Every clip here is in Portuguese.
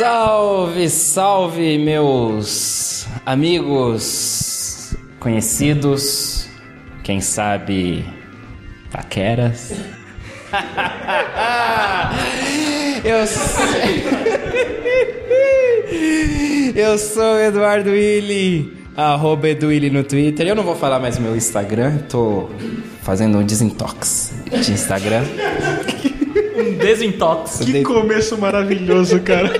Salve, salve, meus amigos, conhecidos, quem sabe, paqueras. Eu sou... Eu sou o Eduardo Willi, arroba Eduilli no Twitter. Eu não vou falar mais meu Instagram, tô fazendo um desintox de Instagram. Um desintox. Que começo maravilhoso, cara.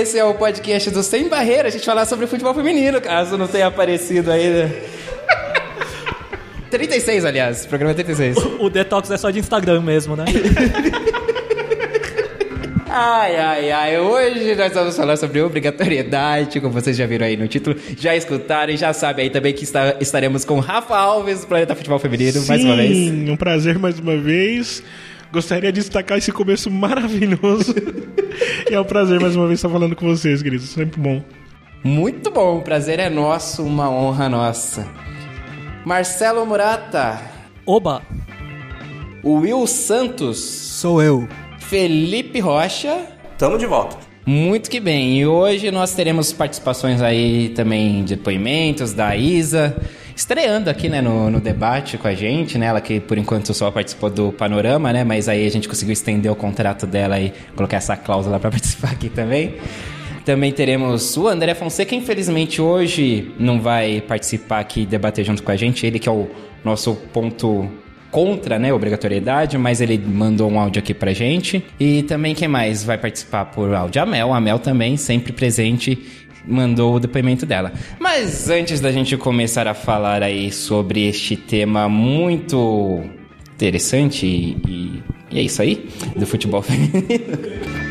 Esse é o podcast do Sem Barreira, a gente falar sobre futebol feminino, caso não tenha aparecido ainda. 36, aliás, programa 36. O detox é só de Instagram mesmo, né? Ai, ai, ai, hoje nós vamos falar sobre obrigatoriedade, como vocês já viram aí no título, já escutaram e já sabem aí também que está- estaremos com Rafa Alves, do Planeta Futebol Feminino, mais uma vez. Sim, um prazer mais uma vez. Gostaria de destacar esse começo maravilhoso. e é um prazer mais uma vez estar falando com vocês, queridos. Sempre bom. Muito bom, o prazer é nosso, uma honra nossa. Marcelo Murata, Oba! Will Santos, Sou eu. Felipe Rocha. Tamo de volta. Muito que bem. E hoje nós teremos participações aí também de depoimentos da Isa, estreando aqui, né, no, no debate com a gente, né? Ela que por enquanto só participou do Panorama, né? Mas aí a gente conseguiu estender o contrato dela e colocar essa cláusula para participar aqui também. Também teremos o André Fonseca, infelizmente hoje não vai participar aqui e debater junto com a gente. Ele que é o nosso ponto contra, né, a obrigatoriedade, mas ele mandou um áudio aqui pra gente. E também quem mais vai participar por áudio? A Mel, a Mel também, sempre presente, mandou o depoimento dela. Mas antes da gente começar a falar aí sobre este tema muito interessante e, e- é isso aí, do futebol feminino.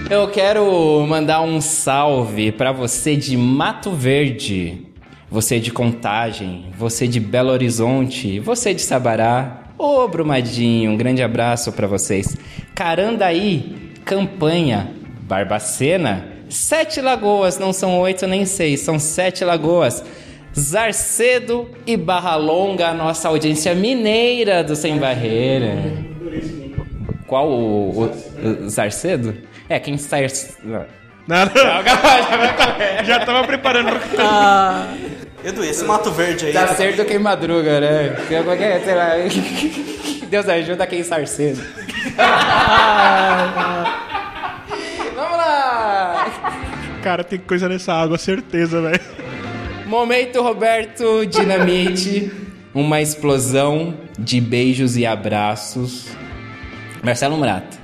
Eu quero mandar um salve pra você de Mato Verde, você de Contagem, você de Belo Horizonte, você de Sabará. Ô Brumadinho, um grande abraço pra vocês. Carandaí, Campanha, Barbacena, Sete Lagoas, não são oito nem seis, são sete lagoas. Zarcedo e Barra Longa, a nossa audiência mineira do Sem Barreira. Qual o, o- o Zarcedo? É, quem está. Nada. Já tava preparando. Edu, esse Mato Verde aí. Zarcedo quem madruga, né? É? Sei lá. Deus ajuda quem sarcedo. Vamos lá! Cara, tem coisa nessa água, certeza, velho. Momento Roberto Dinamite. Uma explosão de beijos e abraços. Marcelo Murata.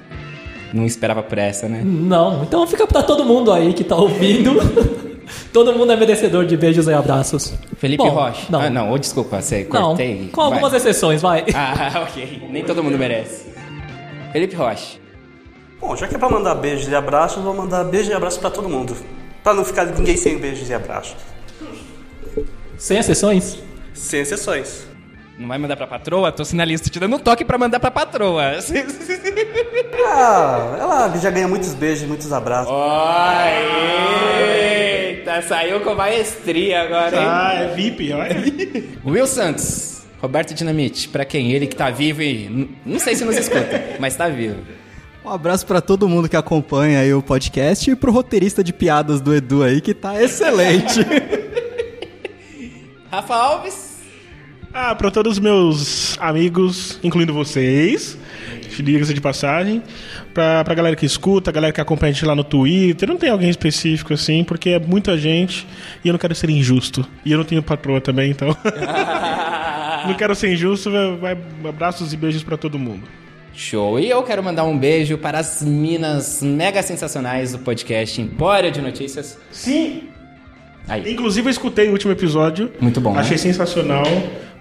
Não esperava por essa, né? Não, então fica pra todo mundo aí que tá ouvindo. todo mundo é merecedor de beijos e abraços. Felipe Bom, Rocha. Não, Ah, não, desculpa, você não cortei. com algumas Vai. exceções, vai. Ah, ok. Nem todo mundo merece. Felipe Rocha. Bom, já que é pra mandar beijos e abraços, vou mandar beijos e abraços pra todo mundo. Pra não ficar ninguém sem beijos e abraços. Sem exceções? Sem exceções. Não vai mandar pra patroa? Tô sinalista te dando um toque pra mandar pra patroa. Ah, ela já ganha muitos beijos e muitos abraços. Eita, saiu com maestria agora, hein? Ah, é VIP, olha. Will Santos, Roberto Dinamite, pra quem? Ele que tá vivo e. Não sei se nos escuta, mas tá vivo. Um abraço pra todo mundo que acompanha aí o podcast e pro roteirista de piadas do Edu aí, que tá excelente. Rafa Alves. Ah, pra todos os meus amigos, incluindo vocês, diga-se de passagem, pra, pra galera que escuta, a galera que acompanha a gente lá no Twitter, não tem alguém específico assim, porque é muita gente e eu não quero ser injusto. E eu não tenho patroa também, então. não quero ser injusto, vai, abraços e beijos pra todo mundo. Show. E eu quero mandar um beijo para as minas mega sensacionais do podcast Empório de Notícias. Sim! Aí. Inclusive eu escutei o último episódio. Muito bom, né? Achei sensacional.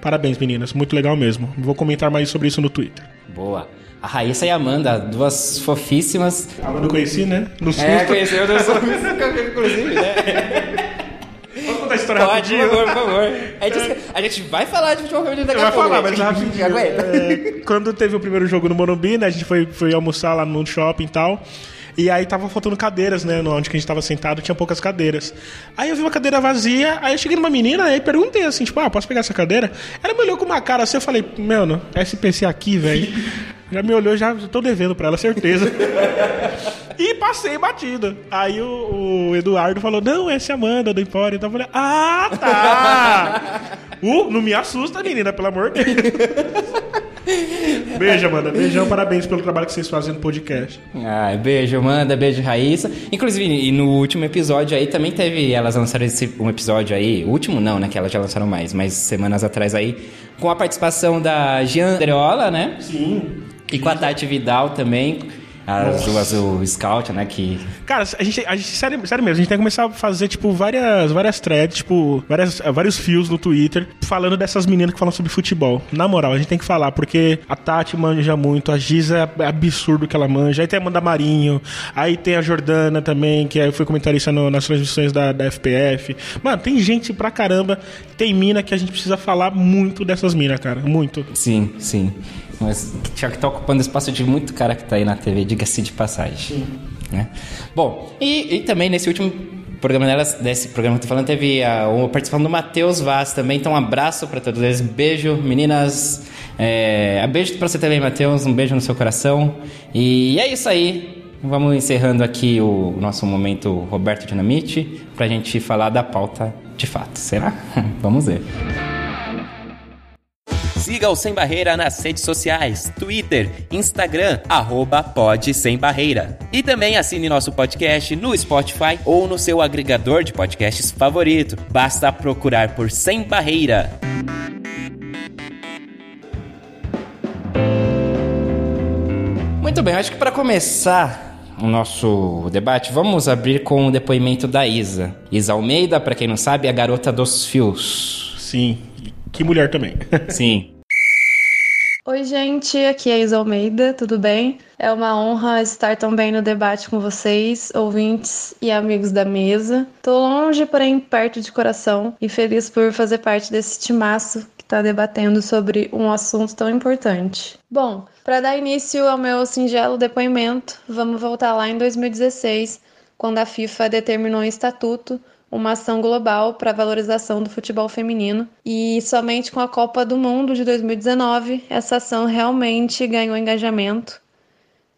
Parabéns, meninas. Muito legal mesmo. Vou comentar mais sobre isso no Twitter. Boa. A Raíssa e a Amanda, duas fofíssimas. Ah, eu não conheci, né? No susto. É, conheceu duas fofíssimas, inclusive, né? Posso contar a história Pode, por rapidinho? favor, por favor. É disso a gente vai falar de futebol feminino daqui Eu a pouco. falar, mas né? rapidinho. Aguenta. É, quando teve o primeiro jogo no Morumbi, né? A gente foi, foi almoçar lá no shopping e tal. E aí tava faltando cadeiras, né? Onde que a gente tava sentado, tinha poucas cadeiras. Aí eu vi uma cadeira vazia, aí eu cheguei numa menina e perguntei assim, tipo, ah, posso pegar essa cadeira? Ela me olhou com uma cara assim, eu falei, mano, SPC aqui, velho. Já me olhou, já tô devendo pra ela, certeza. E passei batido. Aí o, o Eduardo falou: Não, essa é a Amanda do Empório. Então eu falei: Ah, tá. uh, não me assusta, menina, pelo amor de Deus. Beijo, Amanda. Beijão, parabéns pelo trabalho que vocês fazem no podcast. Ah, beijo, Amanda, beijo, Raíssa. Inclusive, e no último episódio aí também teve. Elas lançaram esse, um episódio aí. O último não, né? Que elas já lançaram mais, mas semanas atrás aí. Com a participação da Gian Andreola, né? Sim. E com a Tati Vidal também. As duas, o Scout, né? Que. Cara, a gente, a gente sério, sério mesmo, a gente tem que começar a fazer, tipo, várias, várias threads, tipo, várias, vários fios no Twitter falando dessas meninas que falam sobre futebol. Na moral, a gente tem que falar, porque a Tati manja muito, a Giza é absurdo que ela manja, aí tem a Amanda Marinho, aí tem a Jordana também, que é- foi comentarista no- nas transmissões da, da FPF. Mano, tem gente pra caramba, tem mina que a gente precisa falar muito dessas minas, cara, muito. Sim, sim. Mas já que tá ocupando espaço de muito cara que tá aí na TV, diga-se de passagem. Né? Bom, e, e também nesse último programa delas, desse programa que eu tô falando, teve a, uma participação do Matheus Vaz também. Então, um abraço pra todos eles. Beijo, meninas. É, beijo pra você também, Matheus. Um beijo no seu coração. E é isso aí. Vamos encerrando aqui o nosso momento Roberto Dinamite pra gente falar da pauta de fato. Será? Vamos ver. Siga o Sem Barreira nas redes sociais, Twitter, Instagram, arroba Pod Sem Barreira. E também assine nosso podcast no Spotify ou no seu agregador de podcasts favorito. Basta procurar por Sem Barreira. Muito bem, acho que para começar o nosso debate, vamos abrir com o depoimento da Isa. Isa Almeida, para quem não sabe, é a garota dos fios. Sim. Que mulher também. Sim. Oi, gente, aqui é a Isa Almeida, tudo bem? É uma honra estar também no debate com vocês, ouvintes e amigos da mesa. Tô longe, porém perto de coração e feliz por fazer parte desse timaço que está debatendo sobre um assunto tão importante. Bom, para dar início ao meu singelo depoimento, vamos voltar lá em 2016, quando a FIFA determinou em estatuto uma ação global para a valorização do futebol feminino e somente com a Copa do Mundo de 2019 essa ação realmente ganhou engajamento.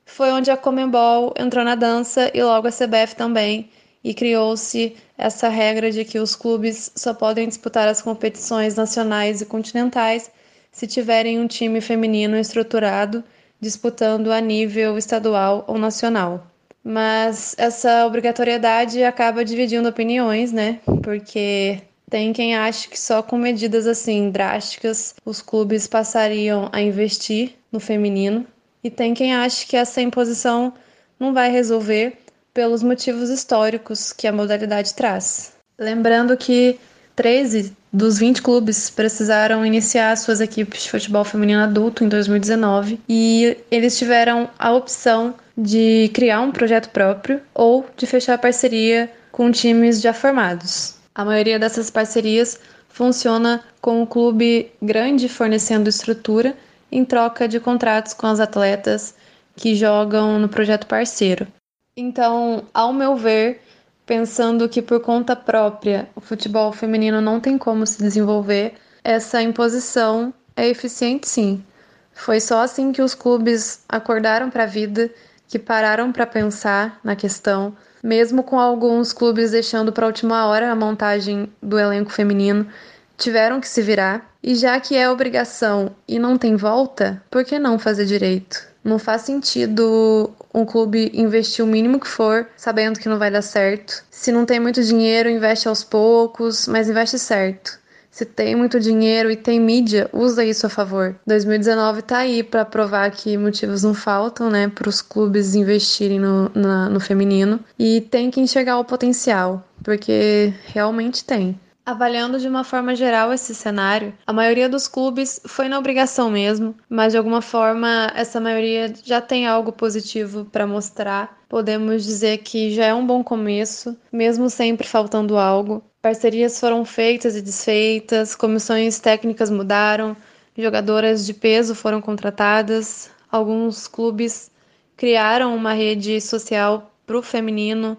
Foi onde a Comembol entrou na dança e logo a CBF também, e criou-se essa regra de que os clubes só podem disputar as competições nacionais e continentais se tiverem um time feminino estruturado disputando a nível estadual ou nacional. Mas essa obrigatoriedade acaba dividindo opiniões, né? Porque tem quem acha que só com medidas assim drásticas os clubes passariam a investir no feminino, e tem quem acha que essa imposição não vai resolver pelos motivos históricos que a modalidade traz. Lembrando que 13 dos 20 clubes precisaram iniciar suas equipes de futebol feminino adulto em 2019 e eles tiveram a opção de criar um projeto próprio ou de fechar parceria com times já formados. A maioria dessas parcerias funciona com o clube grande fornecendo estrutura em troca de contratos com as atletas que jogam no projeto parceiro. Então, ao meu ver, pensando que por conta própria o futebol feminino não tem como se desenvolver, essa imposição é eficiente sim. Foi só assim que os clubes acordaram para a vida, que pararam para pensar na questão, mesmo com alguns clubes deixando para a última hora a montagem do elenco feminino, tiveram que se virar. E já que é obrigação e não tem volta, por que não fazer direito? Não faz sentido um clube investir o mínimo que for, sabendo que não vai dar certo. Se não tem muito dinheiro, investe aos poucos, mas investe certo. Se tem muito dinheiro e tem mídia, usa isso a favor. 2019 tá aí para provar que motivos não faltam, né, para os clubes investirem no, na, no feminino. E tem que enxergar o potencial, porque realmente tem. Avaliando de uma forma geral esse cenário, a maioria dos clubes foi na obrigação mesmo, mas de alguma forma essa maioria já tem algo positivo para mostrar. Podemos dizer que já é um bom começo, mesmo sempre faltando algo. Parcerias foram feitas e desfeitas, comissões técnicas mudaram, jogadoras de peso foram contratadas, alguns clubes criaram uma rede social para o feminino,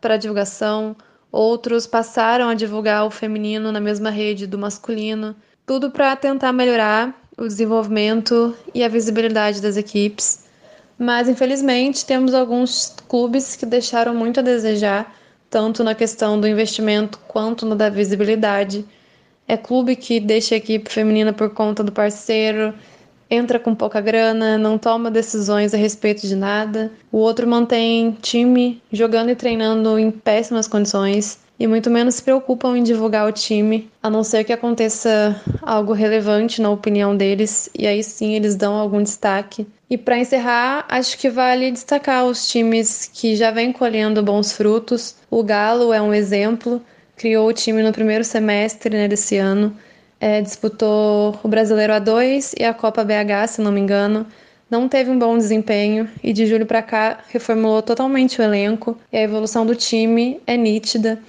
para divulgação Outros passaram a divulgar o feminino na mesma rede do masculino, tudo para tentar melhorar o desenvolvimento e a visibilidade das equipes. Mas infelizmente temos alguns clubes que deixaram muito a desejar, tanto na questão do investimento quanto na da visibilidade. É clube que deixa a equipe feminina por conta do parceiro, entra com pouca grana, não toma decisões a respeito de nada. O outro mantém time jogando e treinando em péssimas condições e muito menos se preocupam em divulgar o time, a não ser que aconteça algo relevante na opinião deles, e aí sim eles dão algum destaque. E para encerrar, acho que vale destacar os times que já vêm colhendo bons frutos. O Galo é um exemplo, criou o time no primeiro semestre né, desse ano é, disputou o Brasileiro A2 e a Copa BH, se não me engano. Não teve um bom desempenho e de julho para cá reformulou totalmente o elenco e a evolução do time é nítida.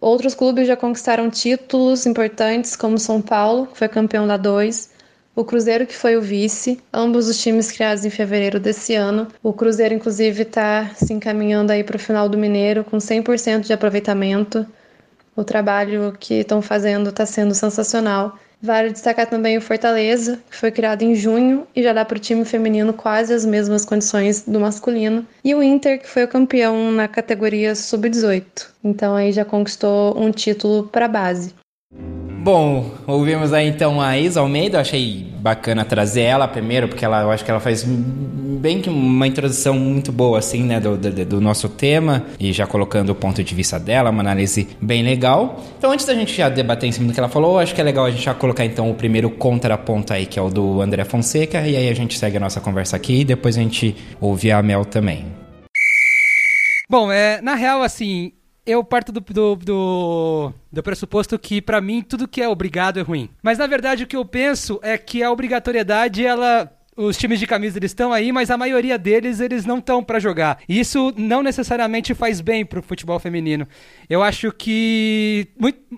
Outros clubes já conquistaram títulos importantes, como São Paulo, que foi campeão da 2, o Cruzeiro, que foi o vice, ambos os times criados em fevereiro desse ano. O Cruzeiro, inclusive, está se encaminhando aí para o final do Mineiro com 100% de aproveitamento. O trabalho que estão fazendo está sendo sensacional. Vale destacar também o Fortaleza, que foi criado em junho e já dá para o time feminino quase as mesmas condições do masculino. E o Inter, que foi o campeão na categoria sub-18. Então aí já conquistou um título para a base. Bom, ouvimos aí então a Isa Almeida, achei bacana trazer ela primeiro, porque ela, eu acho que ela faz bem que uma introdução muito boa, assim, né, do, do, do, nosso tema, e já colocando o ponto de vista dela, uma análise bem legal. Então, antes da gente já debater em cima do que ela falou, acho que é legal a gente já colocar então o primeiro contraponto aí, que é o do André Fonseca, e aí a gente segue a nossa conversa aqui, e depois a gente ouve a Mel também. Bom, é, na real, assim, eu parto do, do, do, do pressuposto que, para mim, tudo que é obrigado é ruim. Mas, na verdade, o que eu penso é que a obrigatoriedade, ela os times de camisa eles estão aí, mas a maioria deles eles não estão para jogar. E isso não necessariamente faz bem pro futebol feminino. Eu acho que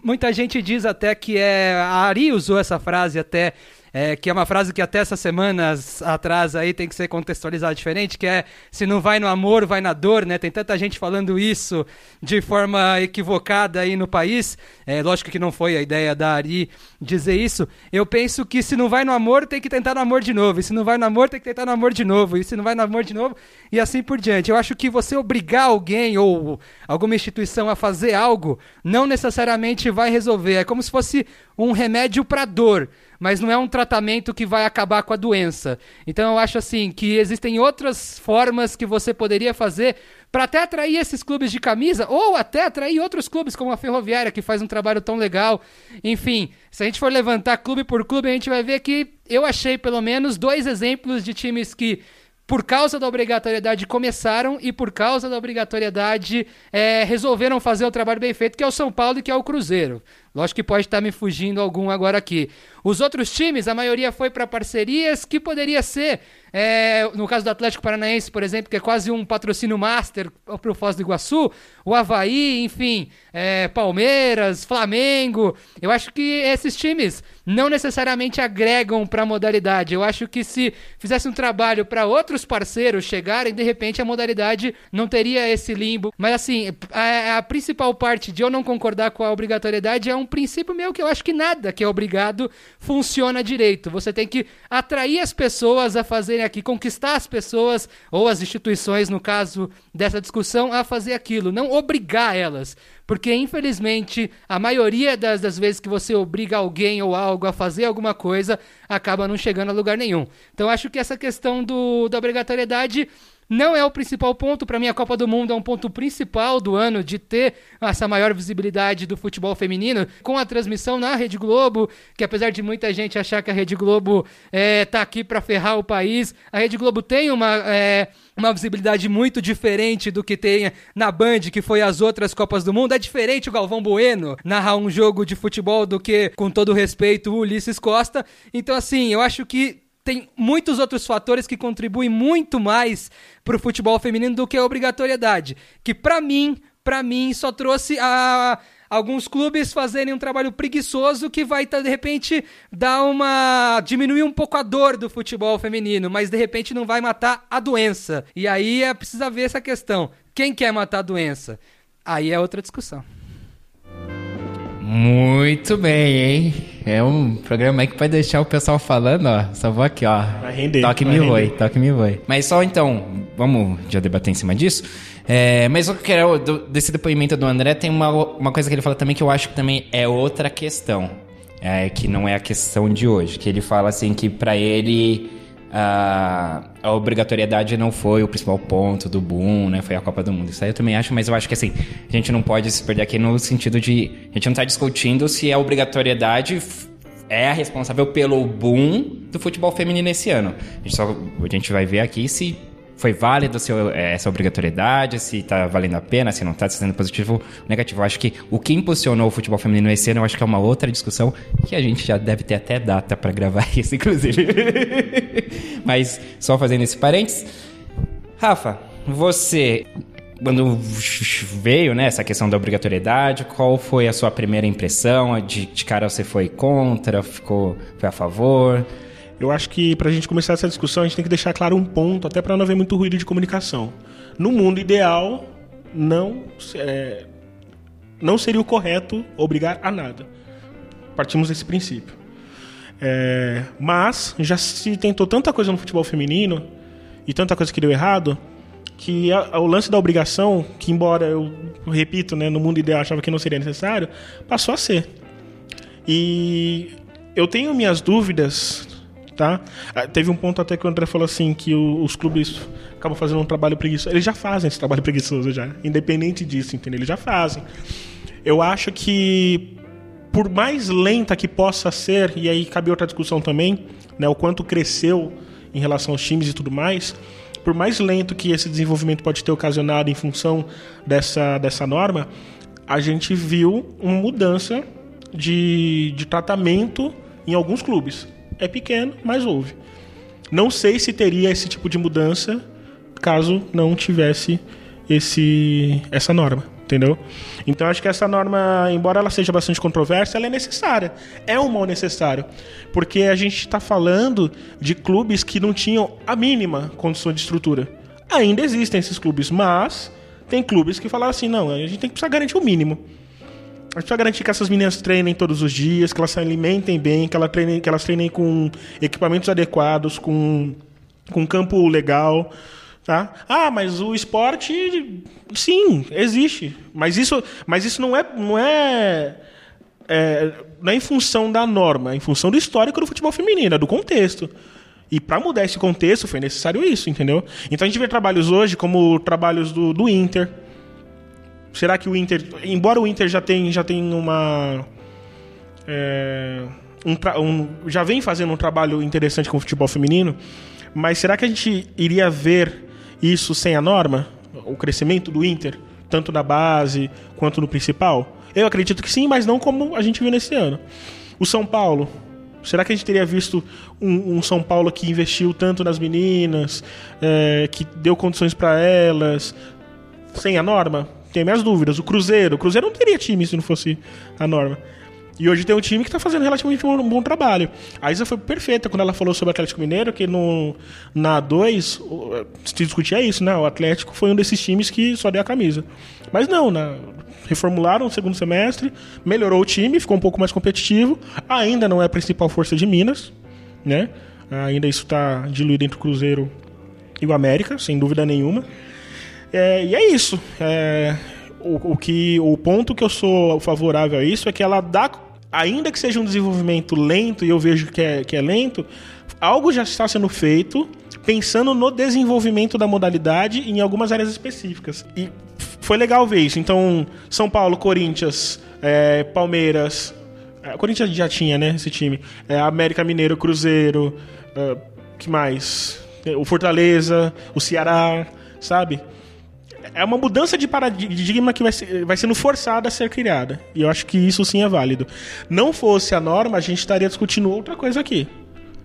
muita gente diz até que é a Ari usou essa frase até é, que é uma frase que até essas semanas atrás aí tem que ser contextualizada diferente, que é se não vai no amor, vai na dor, né? Tem tanta gente falando isso de forma equivocada aí no país. É, lógico que não foi a ideia da Ari dizer isso. Eu penso que se não vai no amor, tem que tentar no amor de novo. E se não vai no amor, tem que tentar no amor de novo. E se não vai no amor de novo, e assim por diante. Eu acho que você obrigar alguém ou alguma instituição a fazer algo não necessariamente vai resolver. É como se fosse um remédio para dor mas não é um tratamento que vai acabar com a doença. Então eu acho assim que existem outras formas que você poderia fazer para até atrair esses clubes de camisa ou até atrair outros clubes como a Ferroviária que faz um trabalho tão legal. Enfim, se a gente for levantar clube por clube, a gente vai ver que eu achei pelo menos dois exemplos de times que por causa da obrigatoriedade começaram e por causa da obrigatoriedade é, resolveram fazer o trabalho bem feito, que é o São Paulo e que é o Cruzeiro. Lógico que pode estar me fugindo algum agora aqui. Os outros times, a maioria foi para parcerias que poderia ser, é, no caso do Atlético Paranaense, por exemplo, que é quase um patrocínio master para o Foz do Iguaçu, o Havaí, enfim, é, Palmeiras, Flamengo. Eu acho que esses times não necessariamente agregam para a modalidade. Eu acho que se fizesse um trabalho para outros parceiros chegarem, de repente a modalidade não teria esse limbo. Mas assim, a, a principal parte de eu não concordar com a obrigatoriedade é um um princípio meu que eu acho que nada que é obrigado funciona direito. Você tem que atrair as pessoas a fazerem aqui, conquistar as pessoas, ou as instituições, no caso dessa discussão, a fazer aquilo, não obrigar elas. Porque, infelizmente, a maioria das, das vezes que você obriga alguém ou algo a fazer alguma coisa, acaba não chegando a lugar nenhum. Então, acho que essa questão do, da obrigatoriedade não é o principal ponto. Para mim, a Copa do Mundo é um ponto principal do ano de ter essa maior visibilidade do futebol feminino com a transmissão na Rede Globo, que apesar de muita gente achar que a Rede Globo é, tá aqui para ferrar o país, a Rede Globo tem uma. É, uma visibilidade muito diferente do que tem na Band, que foi as outras Copas do Mundo. É diferente o Galvão Bueno narrar um jogo de futebol do que, com todo respeito, o Ulisses Costa. Então, assim, eu acho que tem muitos outros fatores que contribuem muito mais para o futebol feminino do que a obrigatoriedade. Que para mim, para mim, só trouxe a alguns clubes fazerem um trabalho preguiçoso que vai de repente dar uma diminuir um pouco a dor do futebol feminino, mas de repente não vai matar a doença. E aí é precisa ver essa questão. Quem quer matar a doença? Aí é outra discussão. Muito bem, hein? É um programa aí que pode deixar o pessoal falando, ó. Só vou aqui, ó. Vai render, Toque vai me render. voe, toque me voe. Mas só então, vamos já debater em cima disso. É, mas eu quero, desse depoimento do André, tem uma, uma coisa que ele fala também que eu acho que também é outra questão. É, que não é a questão de hoje. Que ele fala assim que pra ele a, a obrigatoriedade não foi o principal ponto do boom, né? Foi a Copa do Mundo. Isso aí eu também acho, mas eu acho que assim, a gente não pode se perder aqui no sentido de. A gente não tá discutindo se a obrigatoriedade é a responsável pelo boom do futebol feminino esse ano. A gente, só, a gente vai ver aqui se foi válido seu, eh, essa obrigatoriedade, se tá valendo a pena, se não tá, se tá sendo positivo ou negativo. Eu acho que o que impulsionou o futebol feminino esse ano, eu acho que é uma outra discussão que a gente já deve ter até data para gravar isso, inclusive. Mas só fazendo esse parênteses. Rafa, você, quando veio né, essa questão da obrigatoriedade, qual foi a sua primeira impressão? De, de cara você foi contra, ficou, foi a favor? Eu acho que pra gente começar essa discussão, a gente tem que deixar claro um ponto, até pra não haver muito ruído de comunicação. No mundo ideal, não, é, não seria o correto obrigar a nada. Partimos desse princípio. É, mas já se tentou tanta coisa no futebol feminino e tanta coisa que deu errado que a- a- o lance da obrigação, que embora eu repito, né, no mundo ideal achava que não seria necessário, passou a ser. E eu tenho minhas dúvidas, tá? Ah, Teve um ponto até que o André falou assim que os clubes acabam fazendo um trabalho preguiçoso. Eles já fazem esse trabalho preguiçoso já, independente disso, entendeu? Eles já fazem. Eu acho que por mais lenta que possa ser, e aí cabe outra discussão também, né, o quanto cresceu em relação aos times e tudo mais, por mais lento que esse desenvolvimento pode ter ocasionado em função dessa, dessa norma, a gente viu uma mudança de, de tratamento em alguns clubes. É pequeno, mas houve. Não sei se teria esse tipo de mudança caso não tivesse esse essa norma, entendeu? Então acho que essa norma, embora ela seja bastante controversa, ela é necessária. É um mal necessário, porque a gente está falando de clubes que não tinham a mínima condição de estrutura. Ainda existem esses clubes, mas tem clubes que falaram assim, não, a gente tem que precisar garantir o mínimo. A gente precisa garantir que essas meninas treinem todos os dias, que elas se alimentem bem, que, ela treinem, que elas treinem com equipamentos adequados, com, com campo legal. Tá? Ah, mas o esporte, sim, existe. Mas isso, mas isso não é, não é, é, não é em função da norma, é em função do histórico do futebol feminino, é do contexto. E para mudar esse contexto foi necessário isso, entendeu? Então a gente vê trabalhos hoje como trabalhos do, do Inter, Será que o Inter, embora o Inter já tem, já tem uma é, um, um- já vem fazendo um trabalho interessante com o futebol feminino, mas será que a gente iria ver isso sem a norma? O crescimento do Inter, tanto na base quanto no principal? Eu acredito que sim, mas não como a gente viu nesse ano. O São Paulo, será que a gente teria visto um, um São Paulo que investiu tanto nas meninas, é, que deu condições para elas, sem a norma? Tenho minhas dúvidas. O Cruzeiro, o Cruzeiro não teria time se não fosse a norma. E hoje tem um time que está fazendo relativamente um bom trabalho. A Isa foi perfeita quando ela falou sobre o Atlético Mineiro, que no, na A2 o- se discutia isso, né? O Atlético foi um desses times que só deu a camisa. Mas não, na, reformularam o segundo semestre, melhorou o time, ficou um pouco mais competitivo. Ainda não é a principal força de Minas, né? Ainda isso está diluído entre o Cruzeiro e o América, sem dúvida nenhuma. É, e é isso. É, o, o que, o ponto que eu sou favorável a isso é que ela dá, ainda que seja um desenvolvimento lento, e eu vejo que é, que é lento, algo já está sendo feito pensando no desenvolvimento da modalidade em algumas áreas específicas. E foi legal ver isso. Então, São Paulo, Corinthians, é, Palmeiras. É, Corinthians já tinha, né? Esse time. É, América Mineiro, Cruzeiro. É, que mais? O Fortaleza, o Ceará, sabe? É uma mudança de paradigma que vai, ser, vai sendo forçada a ser criada. E eu acho que isso sim é válido. Não fosse a norma, a gente estaria discutindo outra coisa aqui.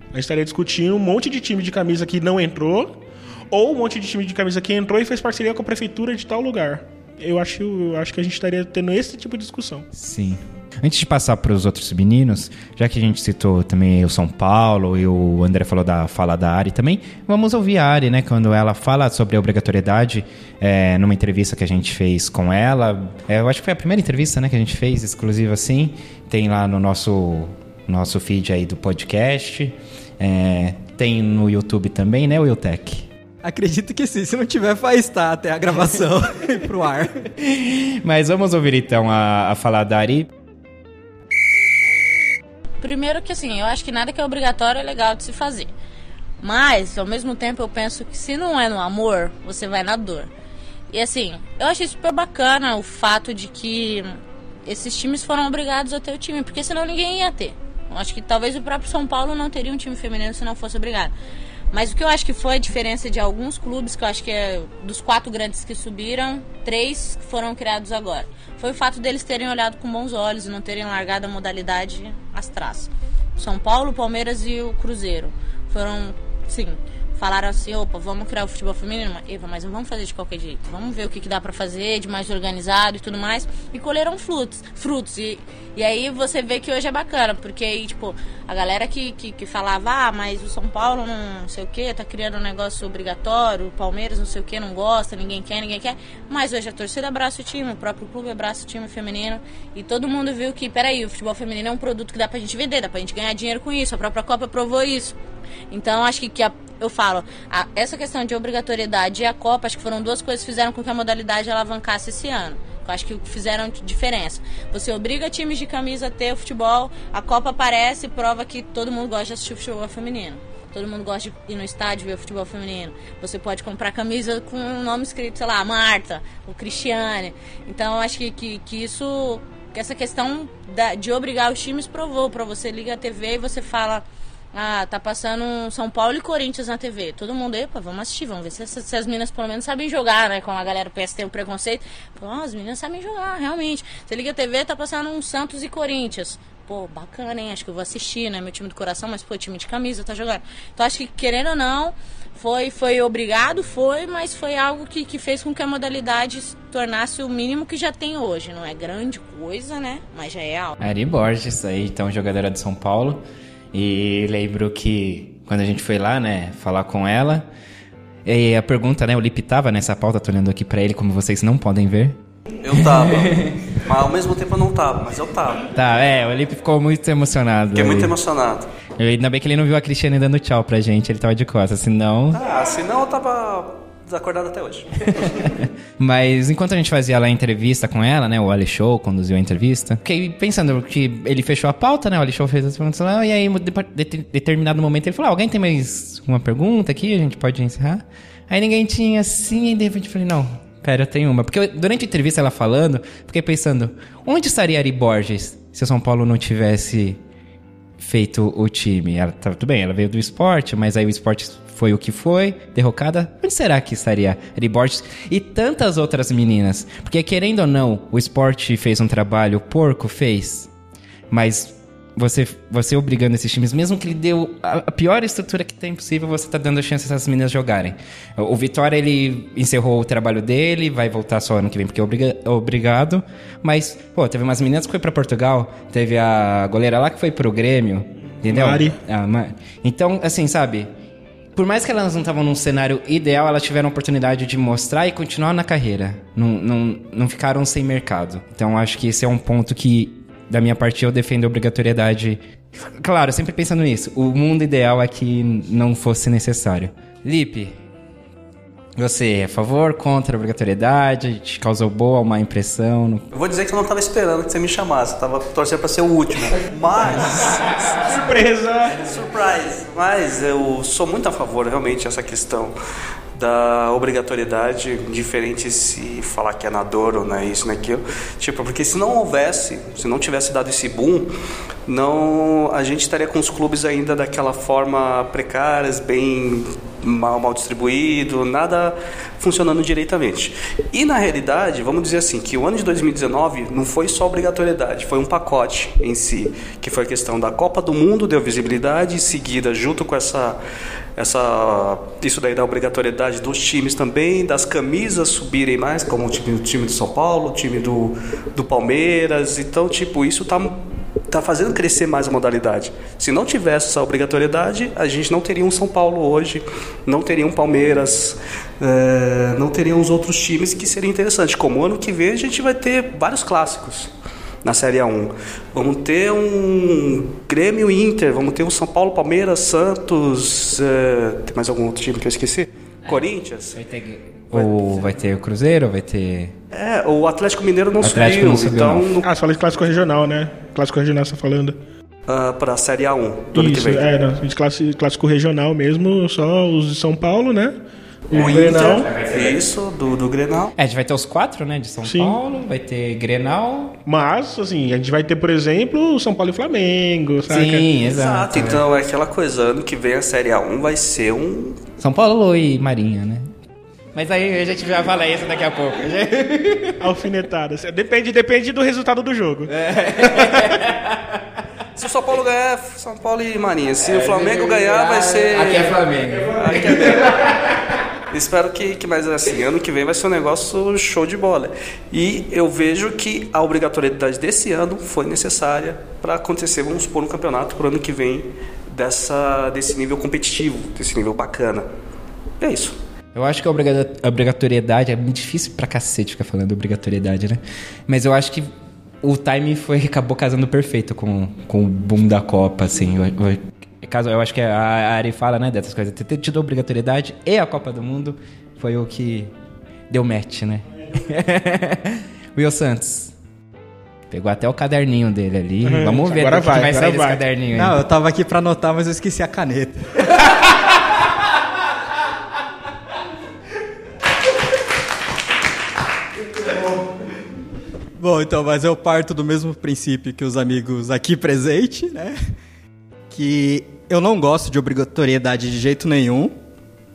A gente estaria discutindo um monte de time de camisa que não entrou, ou um monte de time de camisa que entrou e fez parceria com a prefeitura de tal lugar. Eu acho, eu acho que a gente estaria tendo esse tipo de discussão. Sim. Antes de passar para os outros meninos, já que a gente citou também o São Paulo e o André falou da fala da Ari também, vamos ouvir a Ari, né? Quando ela fala sobre a obrigatoriedade é, numa entrevista que a gente fez com ela. É, eu acho que foi a primeira entrevista né, que a gente fez, exclusiva assim. Tem lá no nosso, nosso feed aí do podcast. É, tem no YouTube também, né, Wiltec? Acredito que sim. Se não tiver, vai estar até a gravação e pro ar. Mas vamos ouvir então a, a falar da Ari. Primeiro que assim, eu acho que nada que é obrigatório é legal de se fazer. Mas, ao mesmo tempo, eu penso que se não é no amor, você vai na dor. E assim, eu achei super bacana o fato de que esses times foram obrigados a ter o time, porque senão ninguém ia ter. Eu acho que talvez o próprio São Paulo não teria um time feminino se não fosse obrigado. Mas o que eu acho que foi a diferença de alguns clubes, que eu acho que é dos quatro grandes que subiram, três foram criados agora. Foi o fato deles terem olhado com bons olhos e não terem largado a modalidade às traças. São Paulo, Palmeiras e o Cruzeiro foram, sim, falaram assim, opa, vamos criar o futebol feminino, Eva, mas não vamos fazer de qualquer jeito. Vamos ver o que, que dá para fazer de mais organizado e tudo mais. E colheram frutos. frutos. E, e aí você vê que hoje é bacana, porque aí, tipo, a galera que, que, que falava, ah, mas o São Paulo não, sei o que, tá criando um negócio obrigatório, o Palmeiras não sei o que, não gosta, ninguém quer, ninguém quer. Mas hoje a torcida abraça o time, o próprio clube abraça o time feminino. E todo mundo viu que, peraí, o futebol feminino é um produto que dá pra gente vender, dá pra gente ganhar dinheiro com isso. A própria Copa provou isso. Então acho que, que a, eu falo, a, essa questão de obrigatoriedade e a Copa, acho que foram duas coisas que fizeram com que a modalidade alavancasse esse ano. Eu acho que fizeram diferença. Você obriga times de camisa a ter o futebol, a Copa aparece e prova que todo mundo gosta de assistir o futebol feminino. Todo mundo gosta de ir no estádio ver o futebol feminino. Você pode comprar camisa com o um nome escrito, sei lá, Marta, ou Cristiane. Então, acho que, que, que isso, que essa questão da, de obrigar os times provou para você liga a TV e você fala ah, tá passando São Paulo e Corinthians na TV. Todo mundo, epa, vamos assistir, vamos ver se, se as meninas pelo menos sabem jogar, né? Com a galera PS tem o preconceito. Pô, as meninas sabem jogar, realmente. Você liga a TV, tá passando um Santos e Corinthians. Pô, bacana, hein? Acho que eu vou assistir, né? Meu time do coração, mas, pô, time de camisa tá jogando. Então, acho que, querendo ou não, foi, foi obrigado, foi, mas foi algo que, que fez com que a modalidade se tornasse o mínimo que já tem hoje. Não é grande coisa, né? Mas já é algo. Ari Borges, aí, então, jogadora de São Paulo. E lembro que quando a gente foi lá, né, falar com ela, e a pergunta, né, o Lipe tava nessa pauta, tô olhando aqui para ele, como vocês não podem ver. Eu tava. mas ao mesmo tempo eu não tava, mas eu tava. Tá, é, o Lipe ficou muito emocionado. Fiquei muito emocionado. Ainda bem que ele não viu a Cristiane dando tchau pra gente, ele tava de costas, senão... Ah, senão eu tava desacordado até hoje. Mas enquanto a gente fazia lá a entrevista com ela, né? O Ali Show conduziu a entrevista. Fiquei pensando que ele fechou a pauta, né? O Ali Show fez as perguntas lá. E aí, em determinado momento, ele falou: ah, alguém tem mais uma pergunta aqui? A gente pode encerrar? Aí ninguém tinha assim, e de repente eu falei: não, Pera, eu tenho uma. Porque durante a entrevista ela falando, fiquei pensando, onde estaria Ari Borges se o São Paulo não tivesse feito o time? Ela, tá, tudo bem, ela veio do esporte, mas aí o esporte foi o que foi, derrocada. Onde será que estaria Ari Borges e tantas outras meninas? Porque querendo ou não, o esporte fez um trabalho, o porco fez, mas você, você obrigando esses times, mesmo que ele deu a, pior estrutura que tem possível, você está dando a chance dessas meninas jogarem. O Vitória, ele encerrou o trabalho dele, vai voltar só ano que vem porque é obriga, obrigado. Mas, pô, teve umas meninas que foi para Portugal, teve a goleira lá que foi pro Grêmio, entendeu? Mari. Ah, então, assim, sabe? Por mais que elas não estavam num cenário ideal, elas tiveram a oportunidade de mostrar e continuar na carreira. Não, não, não ficaram sem mercado. Então acho que esse é um ponto que, da minha parte, eu defendo a obrigatoriedade. Claro, sempre pensando nisso. O mundo ideal é que não fosse necessário. Lipe, Você é a favor, contra a obrigatoriedade? Te causou boa ou má impressão? Não- Eu vou dizer que eu não tava esperando que você me chamasse, eu tava torcendo pra ser o último. Mas. Surpresa! Surprise! Mas eu sou muito a favor, realmente, essa questão da obrigatoriedade, diferente se falar que é na dor ou não é isso, não é aquilo. Tipo, porque se não houvesse, se não tivesse dado esse boom, não, a gente estaria com os clubes ainda daquela forma precárias, bem mal, mal distribuído, nada funcionando direitamente. E na realidade, vamos dizer assim, que o ano de 2019 não foi só obrigatoriedade, foi um pacote em si, que foi a questão da Copa do Mundo, deu visibilidade, em seguida, junto com essa essa isso daí da obrigatoriedade dos times também, das camisas subirem mais, como o time, o time do São Paulo, o time do, do Palmeiras. Então, tipo, isso tá, tá fazendo crescer mais a modalidade. Se não tivesse essa obrigatoriedade, a gente não teria um São Paulo hoje, não teria um Palmeiras, eh, não teria os outros times que seria interessante. Como ano que vem a gente vai ter vários clássicos na Série A1. Vamos ter um Grêmio Inter, vamos ter um São Paulo, Palmeiras, Santos. eh, tem mais algum outro time que eu esqueci? Corinthians. Vai ter, ou vai ter o Cruzeiro, vai ter... É, o Atlético Mineiro não Atlético subiu, não subiu, então não. Ah, você fala de clássico regional, né? Clássico regional você tá falando. ah, para a Série A1 do ano que Isso, vem. é, não, de clássico, clássico regional mesmo, só os de São Paulo, né? O Grenal. Inter, isso, do, do Grenal. É, a gente vai ter os quatro, né? De São Sim. Paulo, vai ter Grenal. Mas, assim, a gente vai ter, por exemplo, São Paulo e Flamengo, saca? Sim, Exato, exato. então é aquela coisa, ano que vem a Série A1 vai ser um. São Paulo e Marinha, né? Mas aí a gente já fala isso daqui a pouco. Alfinetadas. Depende, depende do resultado do jogo. Se o São Paulo ganhar, é São Paulo e Marinha. Se o Flamengo ganhar, vai ser. Aqui é Flamengo. Aqui é- Espero que, que mais assim, ano que vem vai ser um negócio show de bola. E eu vejo que a obrigatoriedade desse ano foi necessária para acontecer, vamos supor, um campeonato pro ano que vem dessa, desse nível competitivo, desse nível bacana. É isso. Eu acho que a obriga- a obrigatoriedade é muito difícil pra cacete ficar falando obrigatoriedade, né? Mas eu acho que o timing foi acabou casando perfeito com, com o boom da Copa, assim. Eu, eu- caso, eu acho que a a Ari fala, né, dessas coisas. Ter tido a obrigatoriedade e a Copa do Mundo foi o que deu match, né? Will Santos. Pegou até o caderninho dele ali. Uhum. Vamos ver Agora o que vai, vai sair agora desse vai. caderninho aí. Não, eu tava aqui pra anotar, mas eu esqueci a caneta. Bom, então, mas eu parto do mesmo princípio que os amigos aqui presentes, né? Que eu não gosto de obrigatoriedade de jeito nenhum,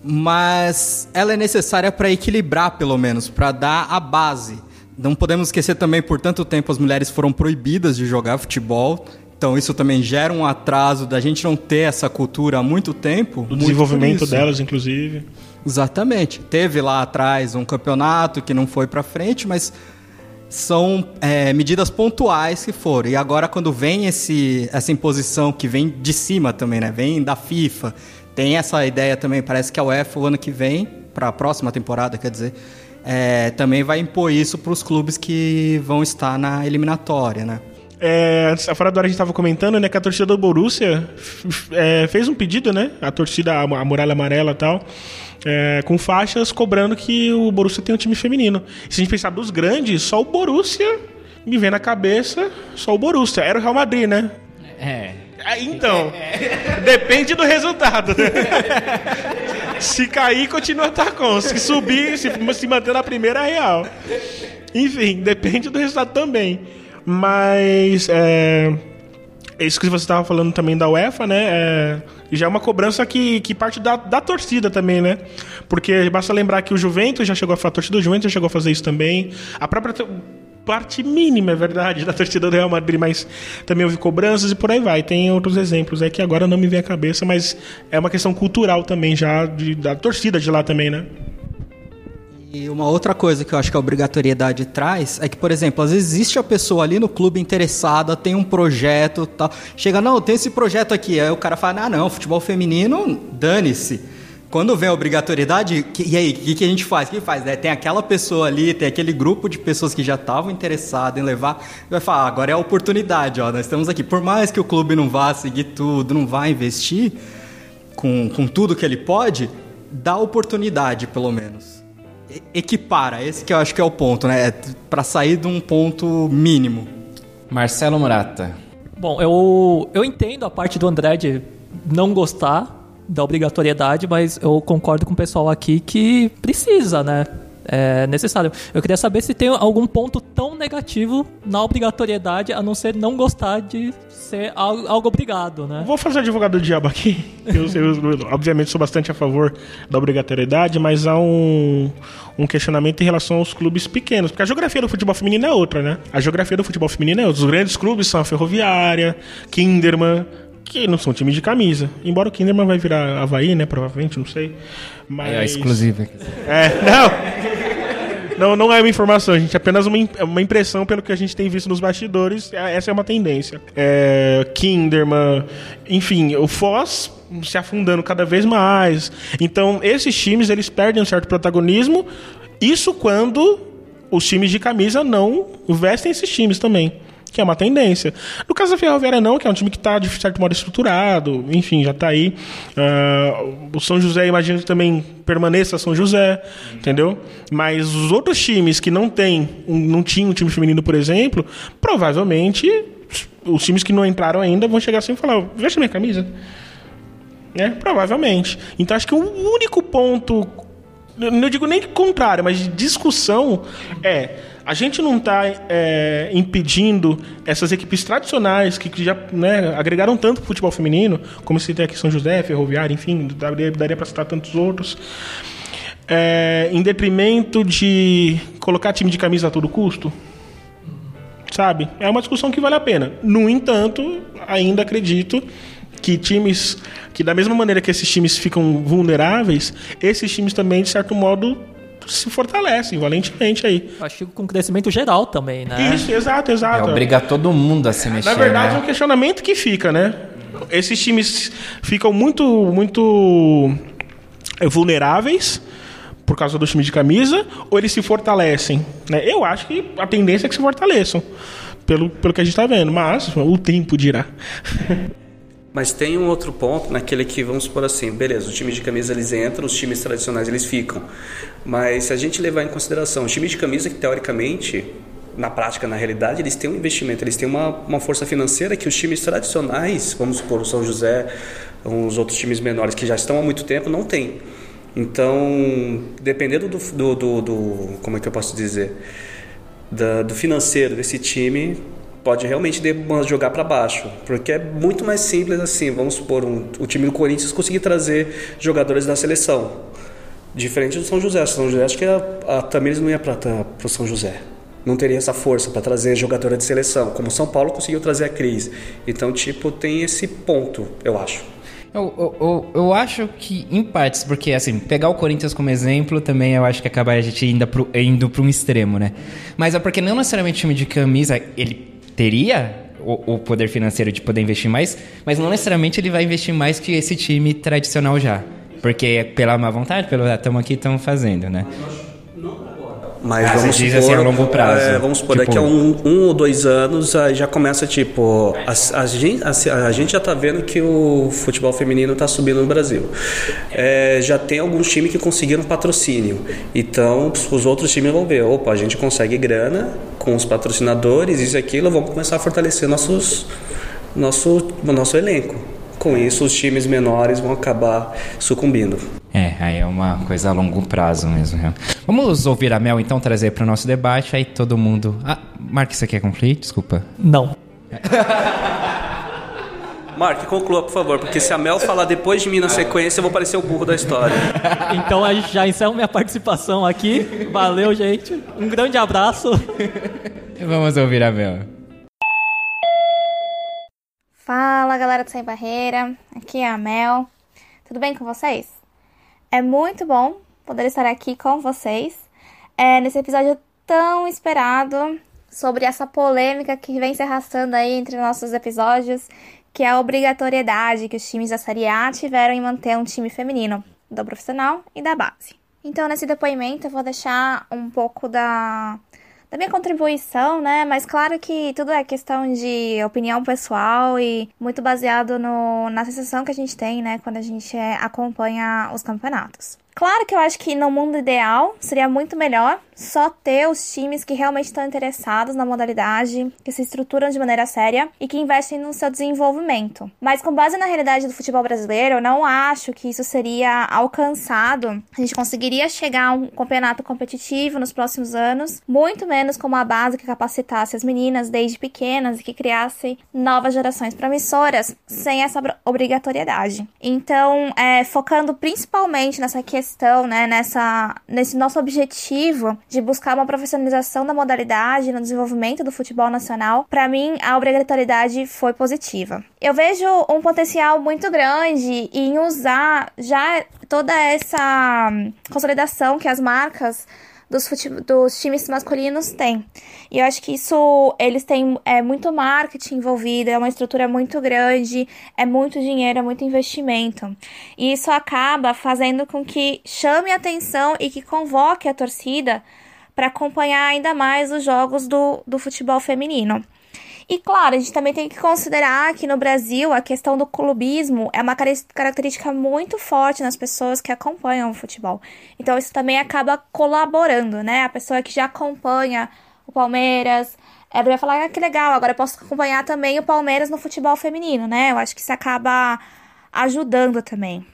mas ela é necessária para equilibrar, pelo menos, para dar a base. Não podemos esquecer também, por tanto tempo as mulheres foram proibidas de jogar futebol. Então isso também gera um atraso da gente não ter essa cultura há muito tempo. O muito desenvolvimento delas, inclusive. Exatamente. Teve lá atrás um campeonato que não foi pra frente, mas são é, medidas pontuais que foram. E agora quando vem esse, essa imposição que vem de cima também, né? Vem da FIFA. Tem essa ideia também, parece que a UEFA o ano que vem, para a próxima temporada, quer dizer, é, também vai impor isso para os clubes que vão estar na eliminatória, né? É, antes, fora do ar a gente tava comentando, né, que a torcida do Borussia é, fez um pedido, né? A torcida, a, a muralha amarela e tal, é, com faixas cobrando que o Borussia tem um time feminino. Se a gente pensar dos grandes, só o Borussia me vem na cabeça, só o Borussia. Era o Real Madrid, né? É. Ah, Então, depende do resultado. né? se cair, continua Tacon. Se subir, se, se manter na primeira, é real. Enfim, depende do resultado também. Mas, é, isso que você estava falando também da UEFA, né? É, já é uma cobrança que, que parte da, da torcida também, né? Porque basta lembrar que o Juventus já chegou a fazer, a torcida do Juventus já chegou a fazer isso também. A própria parte mínima, é verdade, da torcida do Real Madrid, mas também houve cobranças e por aí vai. Tem outros exemplos aí que agora não me vem à cabeça, mas é uma questão cultural também já, de- da torcida de lá também, né? E uma outra coisa que eu acho que a obrigatoriedade traz é que, por exemplo, às vezes existe a pessoa ali no clube interessada, tem um projeto tal. Chega, não, tem esse projeto aqui. Aí o cara fala, ah, não, futebol feminino, dane-se. Quando vem a obrigatoriedade, que- e aí, o que, que a gente faz? O que faz? né? Tem aquela pessoa ali, tem aquele grupo de pessoas que já estavam interessadas em levar, vai falar, ah, agora é a oportunidade, ó, nós estamos aqui. Por mais que o clube não vá seguir tudo, não vá investir, com, com tudo que ele pode, dá oportunidade, pelo menos. Equipara, esse que eu acho que é o ponto, né? É Pra sair de um ponto mínimo. Marcelo Murata. Bom, eu, eu entendo a parte do André de não gostar da obrigatoriedade, mas eu concordo com o pessoal aqui que precisa, né? É necessário. Eu queria saber se tem algum ponto tão negativo na obrigatoriedade, a não ser não gostar de ser algo, algo obrigado, né? Vou fazer advogado do diabo aqui. Eu, eu, obviamente, sou bastante a favor da obrigatoriedade, mas há um, um questionamento em relação aos clubes pequenos. Porque a geografia do futebol feminino é outra, né? A geografia do futebol feminino é outra. Os grandes clubes são a Ferroviária, Kinderman, que não são times de camisa. Embora o Kinderman vai virar Havaí, né? Provavelmente, não sei. Mas... É a exclusiva. É, não. Não, não é uma informação, gente. É apenas uma, é uma impressão pelo que a gente tem visto nos bastidores. É- Essa é uma tendência. É, Kinderman, enfim, o Foz se afundando cada vez mais. Então, esses times, eles perdem um certo protagonismo. Isso quando os times de camisa não vestem esses times também. Que é uma tendência. No caso da Ferroviária, não, que é um time que está, de certo modo, estruturado, enfim, já está aí. Ah, o São José, imagino que também permaneça São José, entendeu? Mas os outros times que não tem, um- não tinham um time feminino, por exemplo, provavelmente os times que não entraram ainda vão chegar assim e falar: veste minha camisa. Né? Provavelmente. Então acho que o único ponto não digo nem contrário, mas de discussão é a gente não está impedindo essas equipes tradicionais que, que já né, agregaram tanto pro futebol feminino, como se tem aqui São José, Ferroviária, enfim, daria, daria para citar tantos outros, é, em detrimento de colocar time de camisa a todo custo. Sabe? É uma discussão que vale a pena. No entanto, ainda acredito que times que da mesma maneira que esses times ficam vulneráveis, esses times também de certo modo se fortalecem valentemente aí. Acho que com crescimento geral também, né? Isso, exato, É exato. obrigar todo mundo a se mexer. Na verdade, é né? um questionamento que fica, né? Esses times ficam muito, muito eh, vulneráveis por causa do time de camisa ou eles se fortalecem? Né? Eu acho que a tendência é que se fortaleçam, pelo, pelo que a gente está vendo, mas o tempo dirá. Mas tem um outro ponto naquele que vamos supor assim, beleza, os times de camisa eles entram, os times tradicionais eles ficam. Mas se a gente levar em consideração, os times de camisa que teoricamente, na prática, na realidade, eles têm um investimento, eles têm uma, uma força financeira que os times tradicionais, vamos supor o São José, os outros times menores que já estão há muito tempo, não têm. Então, dependendo do, do, do, do como é que eu posso dizer, da, do financeiro desse time, pode realmente jogar para baixo, porque é muito mais simples assim. Vamos supor um, o time do Corinthians conseguir trazer jogadores da seleção, diferente do São José. O São José acho que a, a Tamires não ia para o São José. Não teria essa força para trazer jogadora de seleção, como o São Paulo conseguiu trazer a Cris. Então, tipo, tem esse ponto, eu acho. Eu, eu, eu, eu acho que, em partes, porque, assim, pegar o Corinthians como exemplo também eu acho que acaba a gente indo para um extremo, né? Mas é porque não necessariamente o time de camisa, ele teria o, o poder financeiro de poder investir mais, mas não necessariamente ele vai investir mais que esse time tradicional já. Porque é pela má vontade, pelo estamos aqui, estamos fazendo, né? Mas Ah, vamos você supor, assim, a longo prazo. é, vamos supor, Tipo- daqui a um, um ou dois anos aí já começa tipo. A, a gente, a, a gente já tá vendo que o futebol feminino tá subindo no Brasil. É, já tem alguns times que conseguiram patrocínio. Então os outros times vão ver, opa, a gente consegue grana com os patrocinadores, isso e aquilo, vamos começar a fortalecer nossos, nosso, nosso elenco. Com isso, os times menores vão acabar sucumbindo. É, aí é uma coisa a longo prazo mesmo. real. Vamos ouvir a Mel então trazer para o nosso debate, aí todo mundo. Ah, Mark, você quer concluir? Desculpa. Não. Mark, conclua, por favor, porque se a Mel falar depois de mim na sequência, eu vou parecer o burro da história. Então a gente já encerra minha participação aqui. Valeu, gente. Um grande abraço. Vamos ouvir a Mel. Fala galera do Sem Barreira, aqui é a Mel. Tudo bem com vocês? É muito bom poder estar aqui com vocês é, nesse episódio tão esperado sobre essa polêmica que vem se arrastando aí entre nossos episódios, que é a obrigatoriedade que os times da Série A tiveram em manter um time feminino, do profissional e da base. Então, nesse depoimento, eu vou deixar um pouco da, da minha contribuição, né? Mas claro que tudo é questão de opinião pessoal e muito baseado no, na sensação que a gente tem, né, quando a gente é, acompanha os campeonatos. Claro que eu acho que no mundo ideal seria muito melhor só ter os times que realmente estão interessados na modalidade, que se estruturam de maneira séria e que investem no seu desenvolvimento. Mas com base na realidade do futebol brasileiro, eu não acho que isso seria alcançado. A gente conseguiria chegar a um campeonato competitivo nos próximos anos, muito menos com uma base que capacitasse as meninas desde pequenas e que criasse novas gerações promissoras sem essa obrigatoriedade. Então, é, focando principalmente nessa questão questão, né, nessa, nesse nosso objetivo de buscar uma profissionalização da modalidade no desenvolvimento do futebol nacional, para mim a obrigatoriedade foi positiva. Eu vejo um potencial muito grande em usar já toda essa consolidação que as marcas dos, dos times masculinos têm. E eu acho que isso, eles têm é, muito marketing envolvido, é uma estrutura muito grande, é muito dinheiro, é muito investimento. E isso acaba fazendo com que chame a atenção e que convoque a torcida para acompanhar ainda mais os jogos do, do futebol feminino. E claro, a gente também tem que considerar que no Brasil a questão do clubismo é uma característica muito forte nas pessoas que acompanham o futebol. Então isso também acaba colaborando, né? A pessoa que já acompanha o Palmeiras, ela vai falar, ah, que legal, agora eu posso acompanhar também o Palmeiras no futebol feminino, né? Eu acho que isso acaba ajudando também.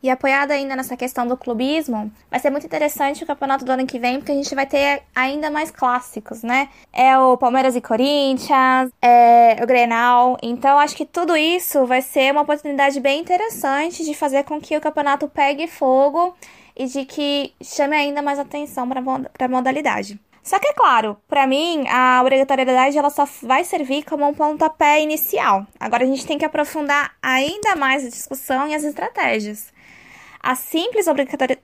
E apoiado ainda nessa questão do clubismo, vai ser muito interessante o campeonato do ano que vem, porque a gente vai ter ainda mais clássicos, né? É o Palmeiras e Corinthians, é o Grenal. Então, acho que tudo isso vai ser uma oportunidade bem interessante de fazer com que o campeonato pegue fogo e de que chame ainda mais atenção para a modalidade. Só que é claro, para mim, a obrigatoriedade ela só vai servir como um pontapé inicial. Agora a gente tem que aprofundar ainda mais a discussão e as estratégias. A simples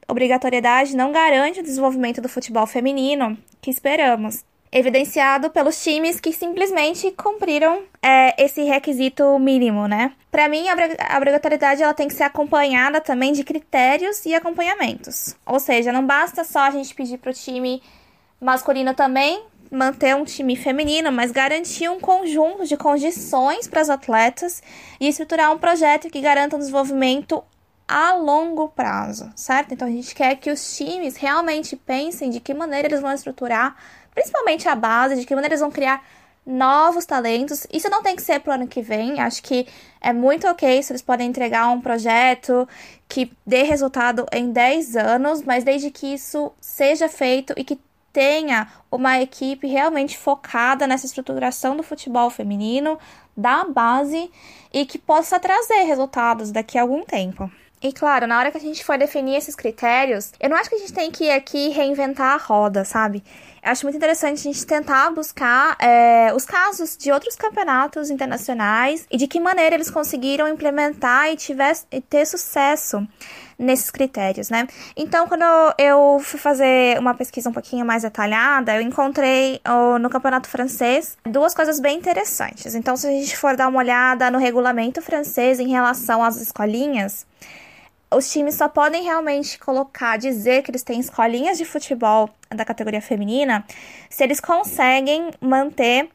obrigatoriedade não garante o desenvolvimento do futebol feminino que esperamos, evidenciado pelos times que simplesmente cumpriram é, esse requisito mínimo, né? Para mim, a obrigatoriedade ela tem que ser acompanhada também de critérios e acompanhamentos. Ou seja, não basta só a gente pedir para o time masculino também manter um time feminino, mas garantir um conjunto de condições para as atletas e estruturar um projeto que garanta um desenvolvimento a longo prazo, certo? Então a gente quer que os times realmente pensem de que maneira eles vão estruturar, principalmente a base, de que maneira eles vão criar novos talentos. Isso não tem que ser pro ano que vem. Acho que é muito ok se eles podem entregar um projeto que dê resultado em 10 anos, mas desde que isso seja feito e que tenha uma equipe realmente focada nessa estruturação do futebol feminino, da base e que possa trazer resultados daqui a algum tempo. E claro, na hora que a gente for definir esses critérios, eu não acho que a gente tem que ir aqui reinventar a roda, sabe? Eu acho muito interessante a gente tentar buscar é, os casos de outros campeonatos internacionais e de que maneira eles conseguiram implementar e, tiver, e ter sucesso nesses critérios, né? Então, quando eu fui fazer uma pesquisa um pouquinho mais detalhada, eu encontrei oh, no campeonato francês duas coisas bem interessantes. Então, se a gente for dar uma olhada no regulamento francês em relação às escolinhas, os times só podem realmente colocar, dizer que eles têm escolinhas de futebol da categoria feminina se eles conseguem manter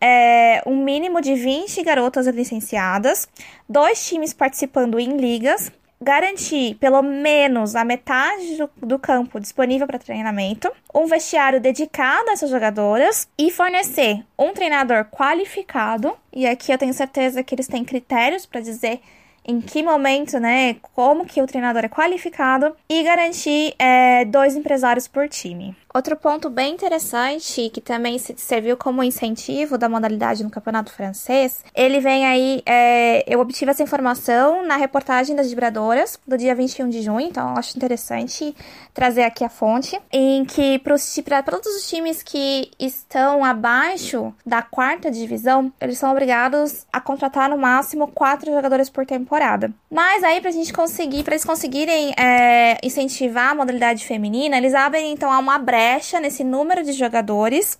é, um mínimo de 20 garotas licenciadas, dois times participando em ligas, garantir pelo menos a metade do, do campo disponível para treinamento, um vestiário dedicado a essas jogadoras e fornecer um treinador qualificado. E aqui eu tenho certeza que eles têm critérios para dizer em que momento, né, como que o treinador é qualificado e garantir é, dois empresários por time. Outro ponto bem interessante, que também serviu como incentivo da modalidade no campeonato francês, ele vem aí. É, eu obtive essa informação na reportagem das vibradoras do dia 21 de junho, então acho interessante trazer aqui a fonte, em que para todos os times que estão abaixo da quarta divisão, eles são obrigados a contratar no máximo quatro jogadores por temporada. Mas aí, pra gente conseguir, para eles conseguirem é, incentivar a modalidade feminina, eles abrem então uma brecha brecha nesse número de jogadores,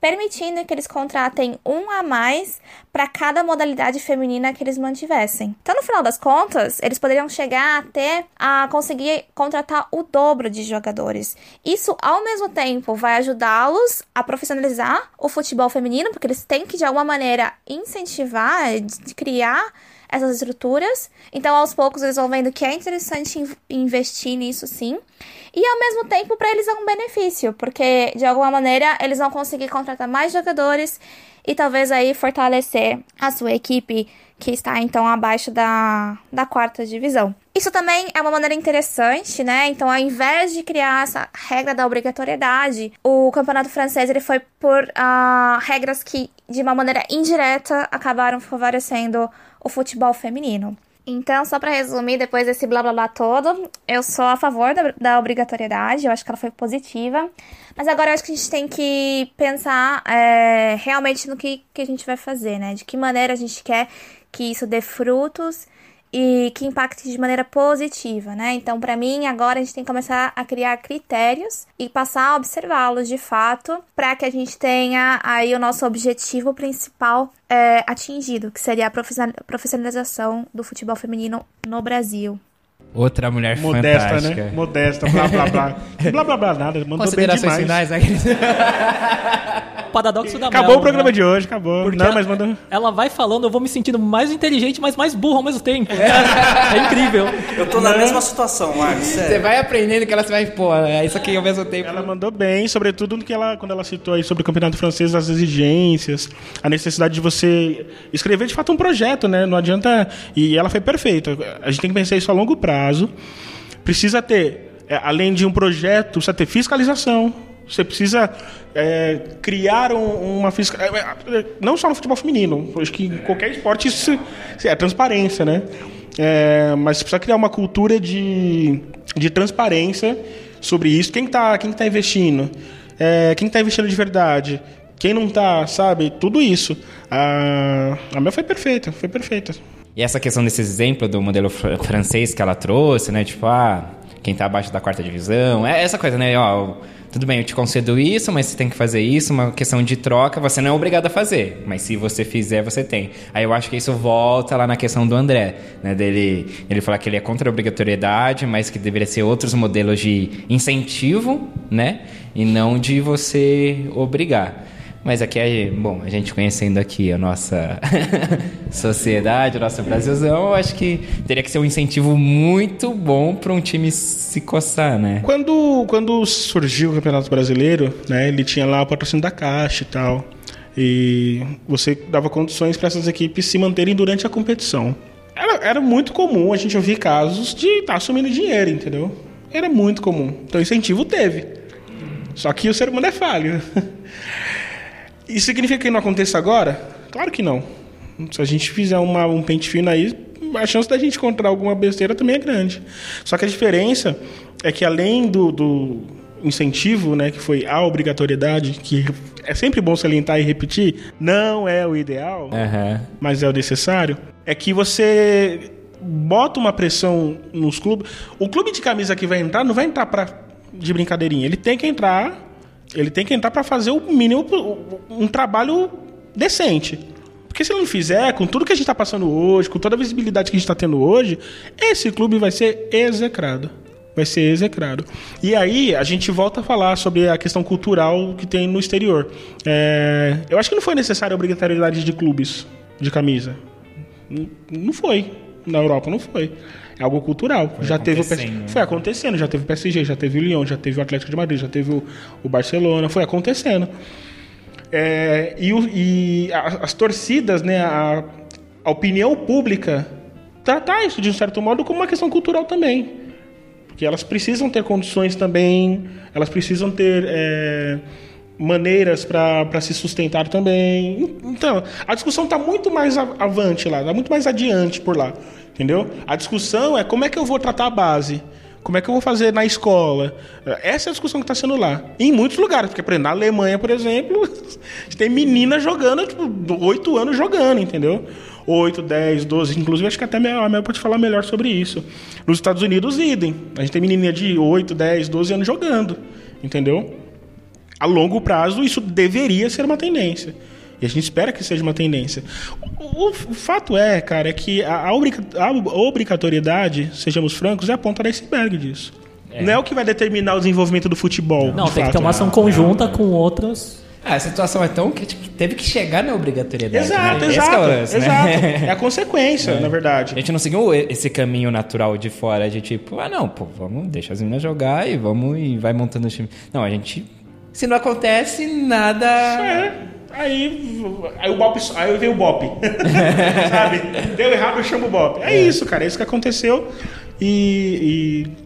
permitindo que eles contratem um a mais para cada modalidade feminina que eles mantivessem. Então, no final das contas, eles poderiam chegar até a conseguir contratar o dobro de jogadores. Isso, ao mesmo tempo, vai ajudá-los a profissionalizar o futebol feminino, porque eles têm que, de alguma maneira, incentivar, criar essas estruturas. Então, aos poucos, eles vão vendo que é interessante investir nisso sim. E ao mesmo tempo, para eles é um benefício, porque de alguma maneira eles vão conseguir contratar mais jogadores e talvez aí fortalecer a sua equipe que está então abaixo da, da quarta divisão. Isso também é uma maneira interessante, né? Então, ao invés de criar essa regra da obrigatoriedade, o campeonato francês ele foi por uh, regras que, de uma maneira indireta, acabaram favorecendo o futebol feminino. Então, só para resumir, depois desse blá blá blá todo, eu sou a favor da, da, obrigatoriedade, eu acho que ela foi positiva. Mas agora eu acho que a gente tem que pensar é, realmente no que, que a gente vai fazer, né? De que maneira a gente quer que isso dê frutos e que impacte de maneira positiva, né? Então, para mim, agora a gente tem que começar a criar critérios e passar a observá-los de fato, para que a gente tenha aí o nosso objetivo principal é, atingido, que seria a profissionalização do futebol feminino no Brasil. Outra mulher Modesta, fantástica. né? Modesta, blá blá blá. blá blá blá nada, mandou bem Considerações demais. finais, né? Paradoxo da Acabou Mel, o programa né? de hoje, acabou. Porque Não, ela, mas mandou... ela vai falando, eu vou me sentindo mais inteligente, mas mais burro ao mesmo tempo. É, incrível. Eu tô na mesma situação, Marcos. Você vai aprendendo que ela vai, pô, é isso aqui ao mesmo tempo. Ela mandou bem, sobretudo no que ela, quando ela citou aí sobre o campeonato francês, as exigências, a necessidade de você escrever de fato um projeto, né? Não adianta. E ela foi perfeita. A gente tem que pensar isso a longo prazo. Precisa ter, é, além de um projeto, precisa ter fiscalização. Você precisa é, criar um- uma fiscalização. Não só no futebol feminino, acho que em qualquer esporte isso é transparência, né? É, mas você precisa criar uma cultura de, de transparência sobre isso. Quem está quem que tá investindo? É, quem está investindo de verdade? Quem não está, sabe? Tudo isso. A, a minha foi perfeita, foi perfeita. E essa questão desse exemplo do modelo fr- francês que ela trouxe, né? Tipo, ah, quem tá abaixo da quarta divisão. É essa coisa, né? Ó, tudo bem, eu te concedo isso, mas você tem que fazer isso, uma questão de troca, você não é obrigado a fazer. Mas se você fizer, você tem. Aí eu acho que isso volta lá na questão do André, né? Dele ele falar que ele é contra a obrigatoriedade, mas que deveria ser outros modelos de incentivo, né? E não de você obrigar. Mas aqui, é- bom, a gente conhecendo aqui a nossa sociedade, o nosso Brasilzão, eu acho que teria que ser um incentivo muito bom para um time se coçar, né? Quando, quando surgiu o Campeonato Brasileiro, né, ele tinha lá o patrocínio da Caixa e tal. E você dava condições para essas equipes se manterem durante a competição. Era, era muito comum a gente ouvir casos de estar assumindo dinheiro, entendeu? Era muito comum. Então, incentivo teve. Só que o ser humano é falho. Isso significa que não aconteça agora? Claro que não. Se a gente fizer uma- um pente fino aí, a chance da gente encontrar alguma besteira também é grande. Só que a diferença é que além do, do incentivo, né, que foi a obrigatoriedade, que é sempre bom salientar e repetir, não é o ideal, Aham. mas é o necessário, é que você bota uma pressão nos clubes. O clube de camisa que vai entrar não vai entrar pra, de brincadeirinha. Ele tem que entrar. Ele tem que entrar para fazer o mínimo, um trabalho decente. Porque se ele não fizer, com tudo que a gente está passando hoje, com toda a visibilidade que a gente está tendo hoje, esse clube vai ser execrado. Vai ser execrado. E aí a gente volta a falar sobre a questão cultural que tem no exterior. É, eu acho que não foi necessária a obrigatoriedade de clubes de camisa. Não foi. Na Europa não foi. É algo cultural. já teve o PS... acontecendo, né? Foi acontecendo. Já teve o PSG, já teve o Lyon, já teve o Atlético de Madrid, já teve o, o Barcelona. Foi acontecendo. É, e o- e a- as torcidas, né, a, a opinião pública, tratar isso de um certo modo como uma questão cultural também. Porque elas precisam ter condições também, elas precisam ter é, maneiras para se sustentar também. Então, a discussão está muito mais avante lá, está muito mais adiante por lá, entendeu? A discussão é como é que eu vou tratar a base, como é que eu vou fazer na escola. Essa é a discussão que está sendo lá. Em muitos lugares, porque por exemplo, na Alemanha, por exemplo, tem menina jogando, tipo, 8 anos jogando, entendeu? 8, 10, 12, inclusive acho que até a Mel pode falar melhor sobre isso. Nos Estados Unidos, idem. A gente tem menininha de 8, 10, 12 anos jogando, entendeu? a longo prazo, isso deveria ser uma tendência. E a gente espera que seja uma tendência. O, o- o fato é, cara, é que a, a obriga- a obrigatoriedade, sejamos francos, é a ponta do iceberg disso. Não é o que vai determinar o desenvolvimento do futebol. Não, tem que fato. ter uma ação conjunta com outros. Ah, a situação é tão que tipo, teve que chegar na obrigatoriedade. Exato, né? Esse exato. que é o lance, né? exato. É a consequência, na verdade. A gente não seguiu esse caminho natural de fora, de tipo, ah não, pô, vamos deixar as meninas jogar e vamos e vai montando o time. Não, a gente. Se não acontece, nada. É. Aí, aí o Bop, aí vem o Bop. Sabe? Deu errado, eu chamo o Bop. É, isso, cara. É isso que aconteceu. E, e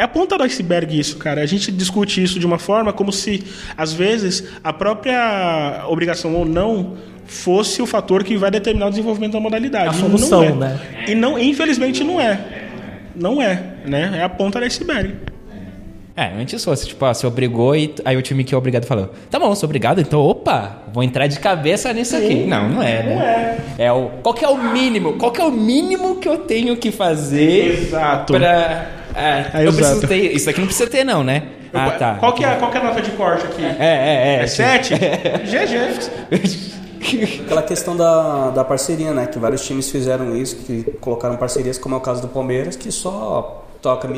é a ponta do iceberg isso, cara. A gente discute isso de uma forma como se, às vezes, a própria obrigação ou não fosse o fator que vai determinar o desenvolvimento da modalidade. A E não solução, é. né? E não, infelizmente não é. Não é, né? É a ponta do iceberg. É, antes fosse, tipo, ah, você obrigou e aí o time que é obrigado falou: tá bom, sou obrigado, então opa, vou entrar de cabeça nisso aqui. Não, não é, né? é. o, qual que é o mínimo? Qual que é o mínimo que eu tenho que fazer Exato. pra. É, É, eu preciso exato. ter. Isso aqui não precisa ter, não, né? Ah, tá. Qual que, é, qual que é a nota de corte aqui? É, é, é. É 7? GG. Aquela questão da, da parceria, né? Que vários times fizeram isso, que colocaram parcerias, como é o caso do Palmeiras, que só toca a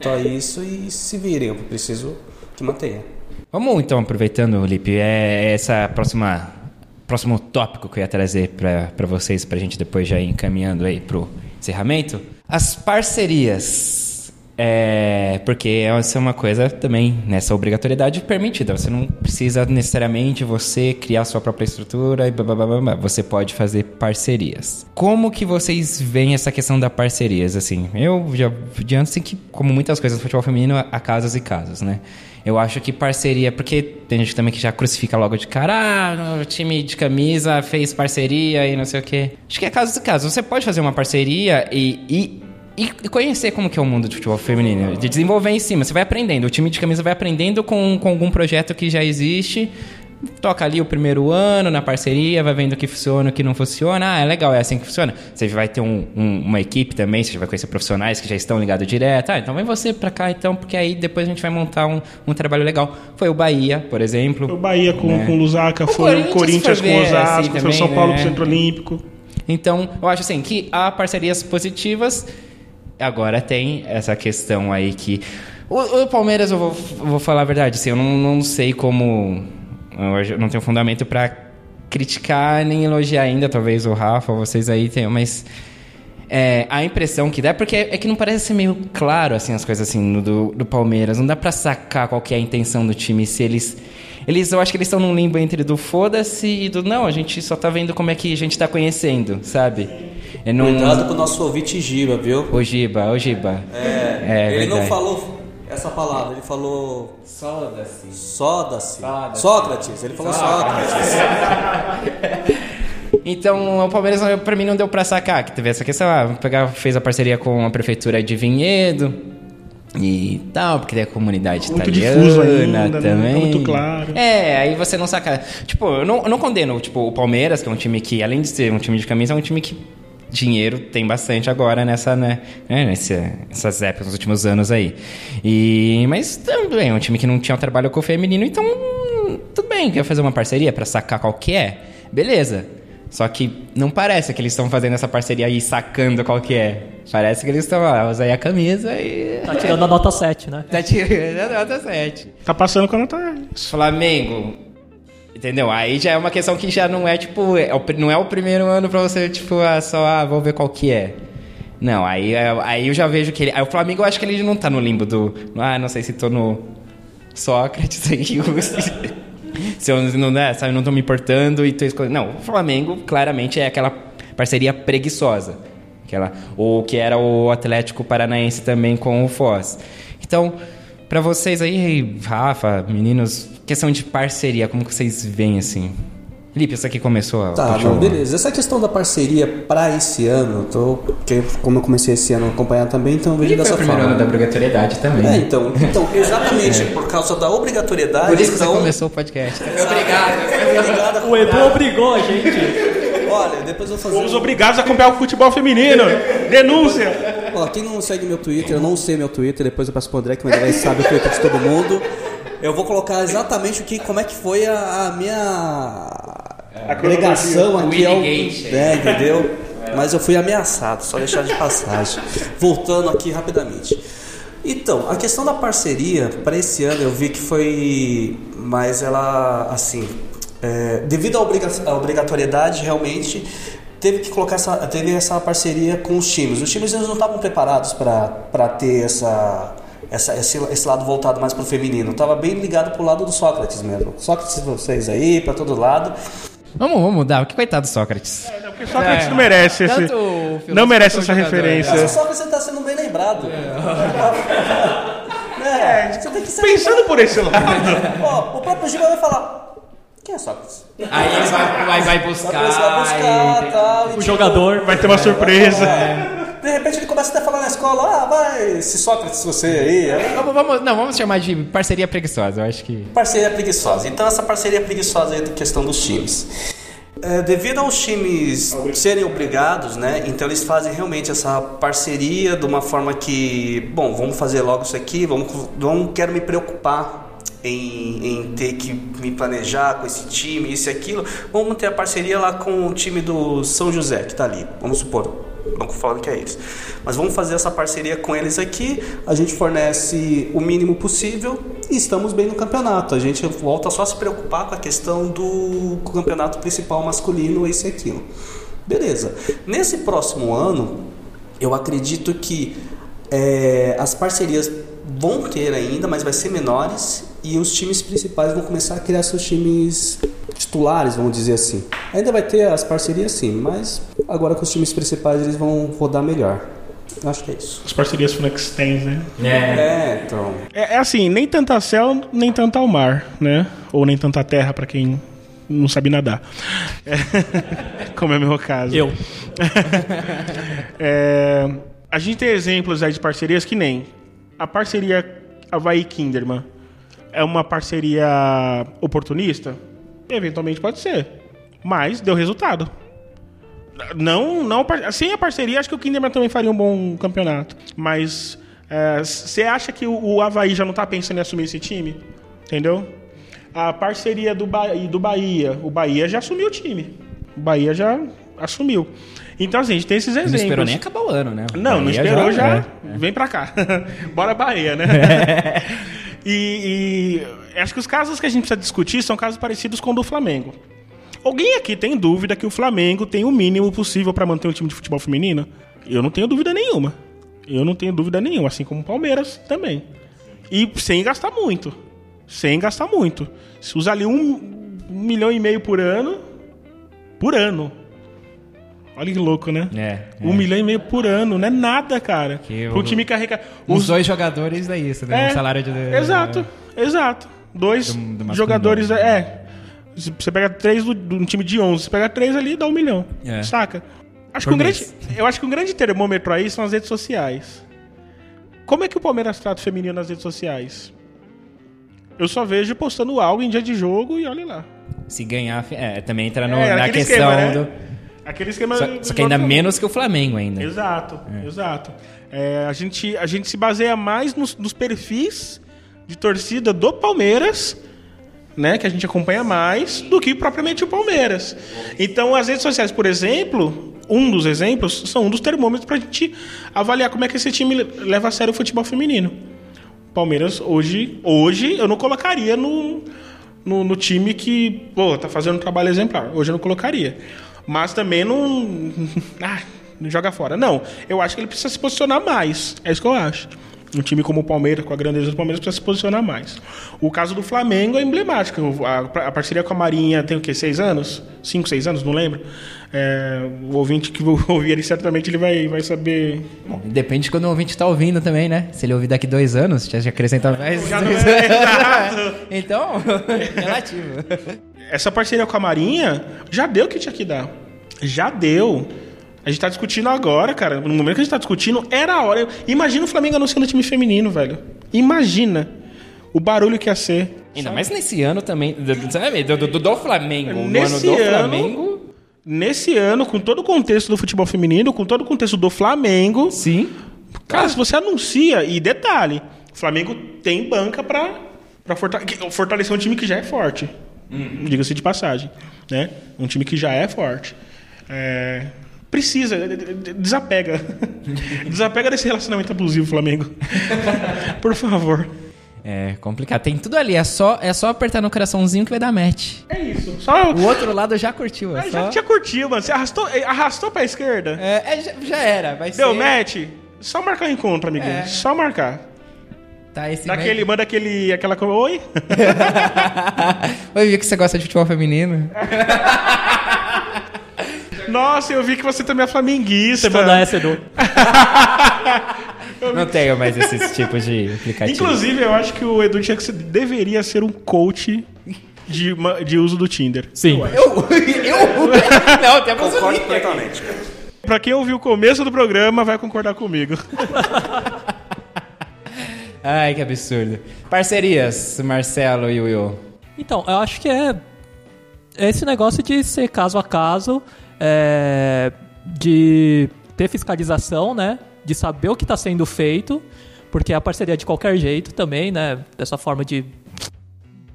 só isso e se virem. Eu preciso que mantenha. Vamos então, aproveitando, Lipe, é essa próxima próximo tópico que eu ia trazer para vocês, para a gente depois já ir encaminhando aí pro encerramento. As parcerias. É, porque essa é uma coisa também, nessa obrigatoriedade permitida. Você não precisa necessariamente você criar sua própria estrutura e blá, blá, blá, blá. Você pode fazer parcerias. Como que vocês veem essa questão da parcerias? Assim, eu já de antes, assim, que, como muitas coisas no futebol feminino, há casos e casos, né? Eu acho que parceria, porque tem gente também que já crucifica logo de cara, ah, o time de camisa fez parceria e não sei o quê. Acho que é caso de caso. Você pode fazer uma parceria e, e, e conhecer como que é o mundo de futebol feminino, de desenvolver em cima. Você vai aprendendo, o time de camisa vai aprendendo com, com algum projeto que já existe. Toca ali o primeiro ano na parceria, vai vendo o que funciona, o que não funciona. Ah, é legal, é assim que funciona. Você vai ter um- um- uma equipe também, você vai conhecer profissionais que já estão ligados direto. Ah, então vem você pra cá, então, porque aí depois a gente vai montar um, um trabalho legal. Foi o Bahia, por exemplo. O Bahia com, né? com o Lusaka, foi o Corinthians foi com o ver, Osasco, assim, foi o também, São Paulo né? com o Centro Olímpico. Então, eu acho assim que há parcerias positivas. Agora tem essa questão aí que. O, o Palmeiras, eu vou, vou falar a verdade, assim, eu não, não sei como. Eu não tenho fundamento pra criticar nem elogiar ainda, talvez o Rafa, vocês aí tenham, mas. é, a impressão que dá, porque é que não parece ser meio claro assim as coisas assim do, do Palmeiras. Não dá pra sacar qual é a intenção do time, se eles. Eles, eu acho que eles estão num limbo entre do foda-se e do não, a gente só tá vendo como é que a gente tá conhecendo, sabe? É num... Cuidado com o nosso ouvinte Giba, viu? O Giba, o Giba. É, ele não verdade. falou essa palavra, ele falou Soda-se. Soda-se. Sócrates, ele falou Sócrates. Então, o Palmeiras, pra mim, não deu pra sacar que teve essa questão. Ah, pegar, fez a parceria com a prefeitura de Vinhedo e tal, porque tem a comunidade Muito italiana difuso ainda, né? Não também. tá muito claro. É, aí você não saca. Tipo, eu não, eu não condeno tipo, o Palmeiras, que é um time que, além de ser um time de camisa, é um time que dinheiro tem bastante agora nessa, né, né, nesse, nessas épocas, nos últimos anos aí. E, mas também é um time que não tinha um trabalho com o feminino, então tudo bem, quer fazer uma parceria pra sacar qual que é? Beleza. Só que não parece que eles estão fazendo essa parceria aí sacando qual que é. Parece que eles estão, usa aí a camisa e... Tá tirando a nota 7, né? Tá tirando a nota 7. Tá passando com a nota. Flamengo. Entendeu? Aí já é uma questão que já não é tipo. é não é o primeiro ano pra você, tipo, ah, só, ah, vou ver qual que é. Não, aí, é- aí eu já vejo que ele. Aí o Flamengo eu acho que ele não tá no limbo do. Ah, não sei se tô no Sócrates aí. se eu não, né, sabe, não tô me importando e tô escolhendo. Não, o Flamengo claramente é aquela parceria preguiçosa. Aquela, ou que era o Atlético Paranaense também com o Foz. Então, pra vocês aí, Rafa, meninos, questão de parceria, como que vocês veem assim? Felipe, isso aqui começou a. Tá, não, beleza. Essa questão da parceria pra esse ano, tô, porque como eu comecei esse ano a acompanhar também, então eu vejo foi dessa o primeiro forma. ano da obrigatoriedade também. É, então, então exatamente por causa da obrigatoriedade. Por isso que você então, começou o podcast. Obrigado. O Edu obrigou a gente. Olha, depois eu vou fazer. Fomos um- obrigados a acompanhar o futebol feminino. Denúncia! Ó, quem não segue meu Twitter, eu não sei meu Twitter, depois eu passo pro André, que o André sabe o Twitter de todo mundo. Eu vou colocar exatamente o que, como é que foi a, a minha pregação aqui ao, Winning Gate. é, entendeu? Mas eu fui ameaçado, só deixar de passagem. Voltando aqui rapidamente. Então, a questão da parceria para esse ano eu vi que foi, mas ela assim, é, devido à, obriga à obrigatoriedade realmente teve que colocar essa, teve essa parceria com os times. Os times eles não estavam preparados para ter essa essa, esse, esse lado voltado mais para o feminino. Estava bem ligado para o lado do Sócrates mesmo. Sócrates, vocês aí, para todo lado. Vamos, vamos mudar. Que coitado do Sócrates. Porque Sócrates não merece esse, Tanto o filósofo não merece essa jogador, referência. Mas o Sócrates está sendo bem lembrado. É, você tem que ser Pensando por esse lado. Ó, o próprio Giba vai falar. Quem é Sócrates? Aí ele vai, vai, vai buscar. Vai buscar e- tal. e O tipo, jogador. Vai ter uma surpresa. De repente ele começa até a falar na escola, ah, vai, esse Sócrates, você aí. aí Vamos, não, vamos chamar de parceria preguiçosa. Eu acho que. Parceria preguiçosa. Então essa parceria preguiçosa aí da questão dos times. É, devido aos times serem obrigados, né? Então eles fazem realmente essa parceria de uma forma que, bom, vamos fazer logo isso aqui, vamos, não quero me preocupar em, em ter que me planejar com esse time, isso e aquilo. Vamos ter a parceria lá com o time do São José que tá ali. Vamos supor, não falando que é eles. Mas vamos fazer essa parceria com eles aqui. A gente fornece o mínimo possível e estamos bem no campeonato. A gente volta só a se preocupar com a questão do campeonato principal masculino, esse e aquilo. Beleza. Nesse próximo ano, eu acredito que é, as parcerias vão ter ainda, mas vai ser menores e os times principais vão começar a criar seus times titulares, vamos dizer assim. Ainda vai ter as parcerias sim, mas agora com os times principais eles vão rodar melhor. Acho que é isso. As parcerias Flextens, né? É, então. É, é assim, nem tanta céu, nem tanta ao mar, né? Ou nem tanta terra pra quem não sabe nadar. É, como é o meu caso. Eu. É, a gente tem exemplos aí de parcerias que nem a parceria Havaí Kinderman é uma parceria oportunista? Eventualmente pode ser. Mas deu resultado. Não, não, sem a parceria, acho que o Kinderman também faria um bom campeonato. Mas você acha que o, o Havaí já não tá pensando em assumir esse time? Entendeu? A parceria do, ba do Bahia. O Bahia já assumiu o time. O Bahia já assumiu. Então, assim, a gente tem esses Não exemplos. esperou nem acabar o ano, né? Não, não Bahia esperou já. é. Vem pra cá. Bora Bahia, né? e, e acho que os casos que a gente precisa discutir são casos parecidos com o do Flamengo. Alguém aqui tem dúvida que o Flamengo tem o mínimo possível pra manter um time de futebol feminino? Eu não tenho dúvida nenhuma. Eu não tenho dúvida nenhuma, assim como o Palmeiras também. E sem gastar muito. Sem gastar muito. Se usa ali um milhão e meio por ano. Por ano. Olha que louco, né? É, Um é. milhão e meio por ano, não é nada, cara. Que o- time carregar. Os dois jogadores é isso, né? É, um salário de. Exato, exato. Dois Do- do jogadores. É. Você pega três do, de um time de 11, você pega três ali dá um milhão. É. Saca? Acho Por que um grande, eu acho que um grande termômetro aí são as redes sociais. Como é que o Palmeiras trata o feminino nas redes sociais? Eu só vejo postando algo em dia de jogo e olha lá. Se ganhar. É, também entra no- É, na questão esquema, né? do. Aquele esquema. Só, só que ainda menos que o Flamengo ainda. Exato, exato. É, a, gente, a gente se baseia mais nos, nos perfis de torcida do Palmeiras, né? Que a gente acompanha mais, do que propriamente o Palmeiras. Então, as redes sociais, por exemplo, um dos exemplos, são um dos termômetros para a gente avaliar como é que esse time leva a sério o futebol feminino. Palmeiras, hoje, hoje eu não colocaria no, no, no time que, pô, tá fazendo um trabalho exemplar. Hoje eu não colocaria. Mas também não. Ah, não joga fora. Não. Eu acho que ele precisa se posicionar mais. É isso que eu acho. Um time como o Palmeiras, com a grandeza do Palmeiras, precisa se posicionar mais. O caso do Flamengo é emblemático. A, a parceria com a Marinha tem o quê? Seis anos? Cinco, seis anos? Não lembro. É, o ouvinte que ouvir ele certamente ele vai, vai saber. Bom, depende de quando o ouvinte tá ouvindo também, né? Se ele ouvir daqui dois anos, já acrescenta mais. Já é, então, relativo. Essa parceria com a Marinha já deu o que tinha que dar. Já deu. A gente tá discutindo agora, cara. No momento que a gente tá discutindo, era a hora. Imagina o Flamengo anunciando time feminino, velho. Imagina o barulho que ia ser. Ainda mais nesse ano também. do- Sabe? Do, do, do Flamengo. No ano Nesse do ano- Flamengo. Nesse ano, com todo o contexto do futebol feminino, com todo o contexto do Flamengo. Sim. Cara, se você anuncia, e detalhe, o Flamengo tem banca pra, para fortalecer um time que já é forte. Uhum. Diga-se de passagem. Né? Um time que já é forte. É, precisa, desapega. desapega desse relacionamento abusivo, Flamengo. Por favor. É complicado. Tem tudo ali. É só, é só apertar no coraçãozinho que vai dar match. É isso. Só... O outro lado já curtiu. É ah, só... Já tinha curtido, mano. Você arrastou, eh, arrastou pra esquerda? É, é já, já, era. Vai Deu ser... match? Só marcar o encontro, amiguinho. É. Só marcar. Tá, esse Daquele, match... Manda aquele, aquela... Oi? Oi, vi que você gosta de futebol feminino. Nossa, eu vi que você também é flamenguista. Você mandar essa, Edu. Não tenho mais esses tipos de aplicativos. Inclusive, eu acho que o Edu tinha que ser, deveria ser um coach de, de uso do Tinder. Sim. Eu? eu? Não, tem Concordo completamente. Pra quem ouviu o começo do programa, vai concordar comigo. Ai, que absurdo. Parcerias, Marcelo e Will. Então, eu acho que é esse negócio de ser caso a caso, é, de ter fiscalização, né? De saber o que está sendo feito, porque a parceria é de qualquer jeito também, né? Dessa forma de.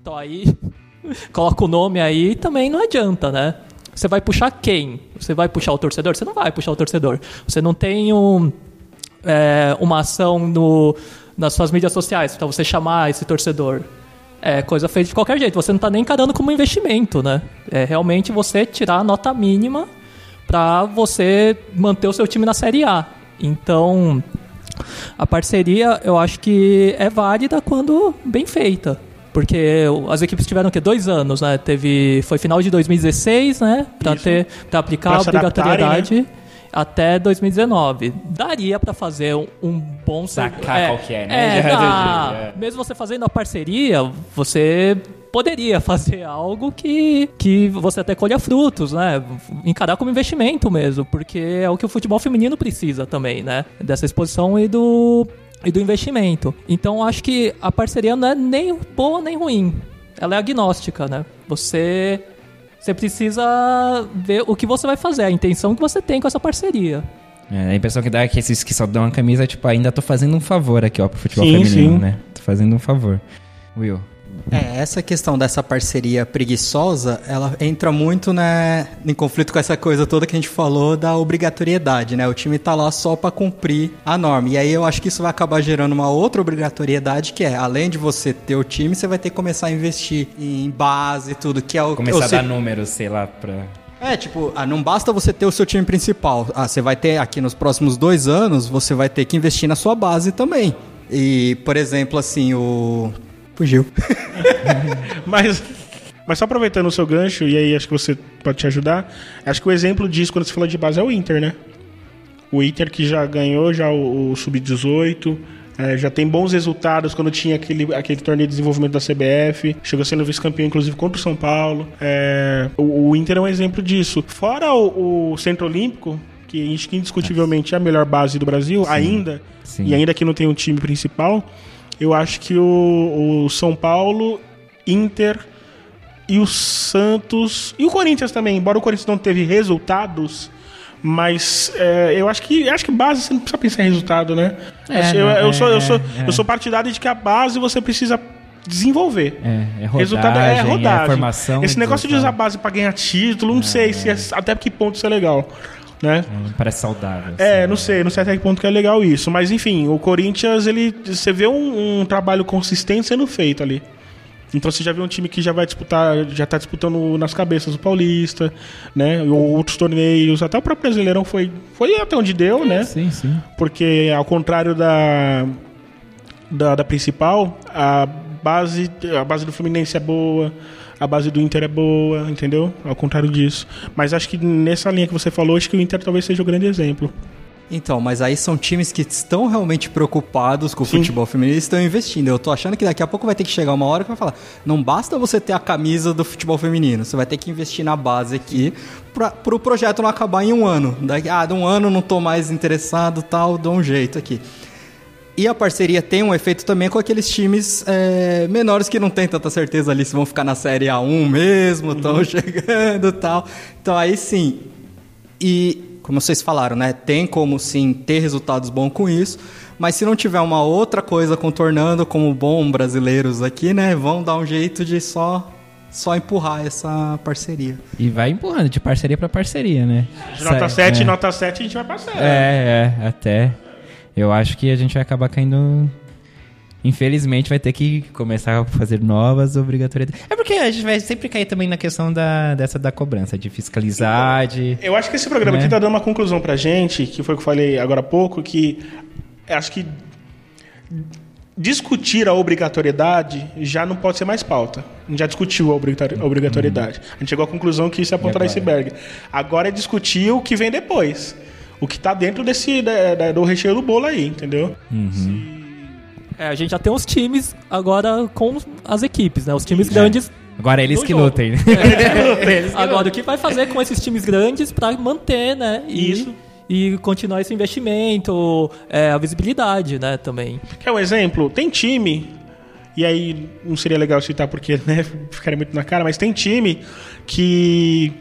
Tô aí, coloca o nome aí, também não adianta, né? Você vai puxar quem? Você vai puxar o torcedor? Você não vai puxar o torcedor. Você não tem um, é, uma ação no, nas suas mídias sociais para você chamar esse torcedor. É coisa feita de qualquer jeito. Você não está nem encarando como investimento, né? É realmente você tirar a nota mínima para você manter o seu time na Série A. Então, a parceria eu acho que é válida quando bem feita. Porque as equipes tiveram o quê? Dois anos, né? Teve, foi final de 2016, né? Para ter para aplicar pra a obrigatoriedade. Né? Até 2019. Daria para fazer um, um bom sacar é, qual é, né? É, dá. É. Mesmo você fazendo a parceria, você poderia fazer algo que, que você até colha frutos, né? Encarar como investimento mesmo, porque é o que o futebol feminino precisa também, né? Dessa exposição e do, e do investimento. Então acho que a parceria não é nem boa nem ruim. Ela é agnóstica, né? Você você precisa ver o que você vai fazer, a intenção que você tem com essa parceria. É, a impressão que dá é que esses que só dão a camisa, tipo, ainda tô fazendo um favor aqui, ó, pro futebol sim, feminino, sim. né? Tô fazendo um favor. Will. É, essa questão dessa parceria preguiçosa, ela entra muito né, em conflito com essa coisa toda que a gente falou da obrigatoriedade, né? O time tá lá só para cumprir a norma. E aí eu acho que isso vai acabar gerando uma outra obrigatoriedade que é, além de você ter o time, você vai ter que começar a investir em base e tudo, que é o começar a dar números, sei lá, pra é, tipo, ah, não basta você ter o seu time principal. Ah, você vai ter aqui nos próximos dois anos, você vai ter que investir na sua base também. E, por exemplo, assim, o Fugiu. mas, mas só aproveitando o seu gancho, e aí acho que você pode te ajudar. Acho que o exemplo disso, quando você fala de base, é o Inter, né? O Inter que já ganhou já o, o Sub-18, é, já tem bons resultados quando tinha aquele, aquele torneio de desenvolvimento da CBF. Chegou sendo vice-campeão, inclusive, contra o São Paulo. É, o, o, Inter é um exemplo disso. Fora o, o Centro Olímpico, que indiscutivelmente é a melhor base do Brasil, sim, ainda, sim. e ainda que não tem um time principal, eu acho que o, o São Paulo, Inter e o Santos e o Corinthians também, embora o Corinthians não teve resultados, mas é, eu acho que acho que base você não precisa pensar em resultado, né? É, eu, eu, sou, eu, sou, é, eu sou partidário de que a base você precisa desenvolver. É, é rodagem, resultado é rodagem. É formação. Esse negócio de usar base para ganhar título, não sei se é, até que ponto isso é legal né? É, parece saudável. É, assim, não sei, não sei até que ponto que é legal isso. Mas enfim, o Corinthians, ele. Você vê um, um trabalho consistente sendo feito ali. Então você já vê um time que já vai disputar, já está disputando nas cabeças o Paulista, né? Ou outros torneios, até o próprio Brasileirão foi, foi até onde deu, né? Sim, sim. Porque ao contrário da, da, da principal, a base, a base do Fluminense é boa, a base do Inter é boa, entendeu? Ao contrário disso. Mas acho que nessa linha que você falou, acho que o Inter talvez seja o grande exemplo. Então, mas aí são times que estão realmente preocupados com o Sim. futebol feminino e estão investindo. Eu tô achando que daqui a pouco vai ter que chegar uma hora que vai falar: não basta você ter a camisa do futebol feminino, você vai ter que investir na base aqui para o pro projeto não acabar em um ano. Daqui, ah, de um ano não tô mais interessado, tal, dou um jeito aqui. E a parceria tem um efeito também com aqueles times é, menores que não tem tanta certeza ali se vão ficar na Série A1 mesmo, estão uhum. chegando e tal. Então aí sim. E, como vocês falaram, né? Tem como sim ter resultados bons com isso. Mas se não tiver uma outra coisa contornando, como bom brasileiros aqui, né? Vão dar um jeito de só só empurrar essa parceria. E vai empurrando de parceria para parceria, né? De nota 7, é. nota 7 a gente vai passar. É, é, até. Eu acho que a gente vai acabar caindo Infelizmente vai ter que começar a fazer novas obrigatoriedades. É porque a gente vai sempre cair também na questão da, dessa da cobrança, de fiscalizar, de... Eu acho que esse programa né? aqui tá dando uma conclusão pra gente, que foi o que eu falei agora há pouco, que acho que discutir a obrigatoriedade já não pode ser mais pauta. A gente já discutiu a obrigatoriedade. Uhum. A gente chegou à conclusão que isso é a ponta do iceberg. Agora é discutir o que vem depois. O que está dentro desse da, da, do recheio do bolo aí, entendeu? Uhum. Se é, a gente já tem os times agora com as equipes, né? Os times é. grandes. Agora eles que jogo. lutem. É. agora, o que vai fazer com esses times grandes para manter, né? E, Isso. E continuar esse investimento, é, a visibilidade, né? Também. Quer um exemplo? Tem time e aí não seria legal citar porque né, ficaria muito na cara, mas tem time que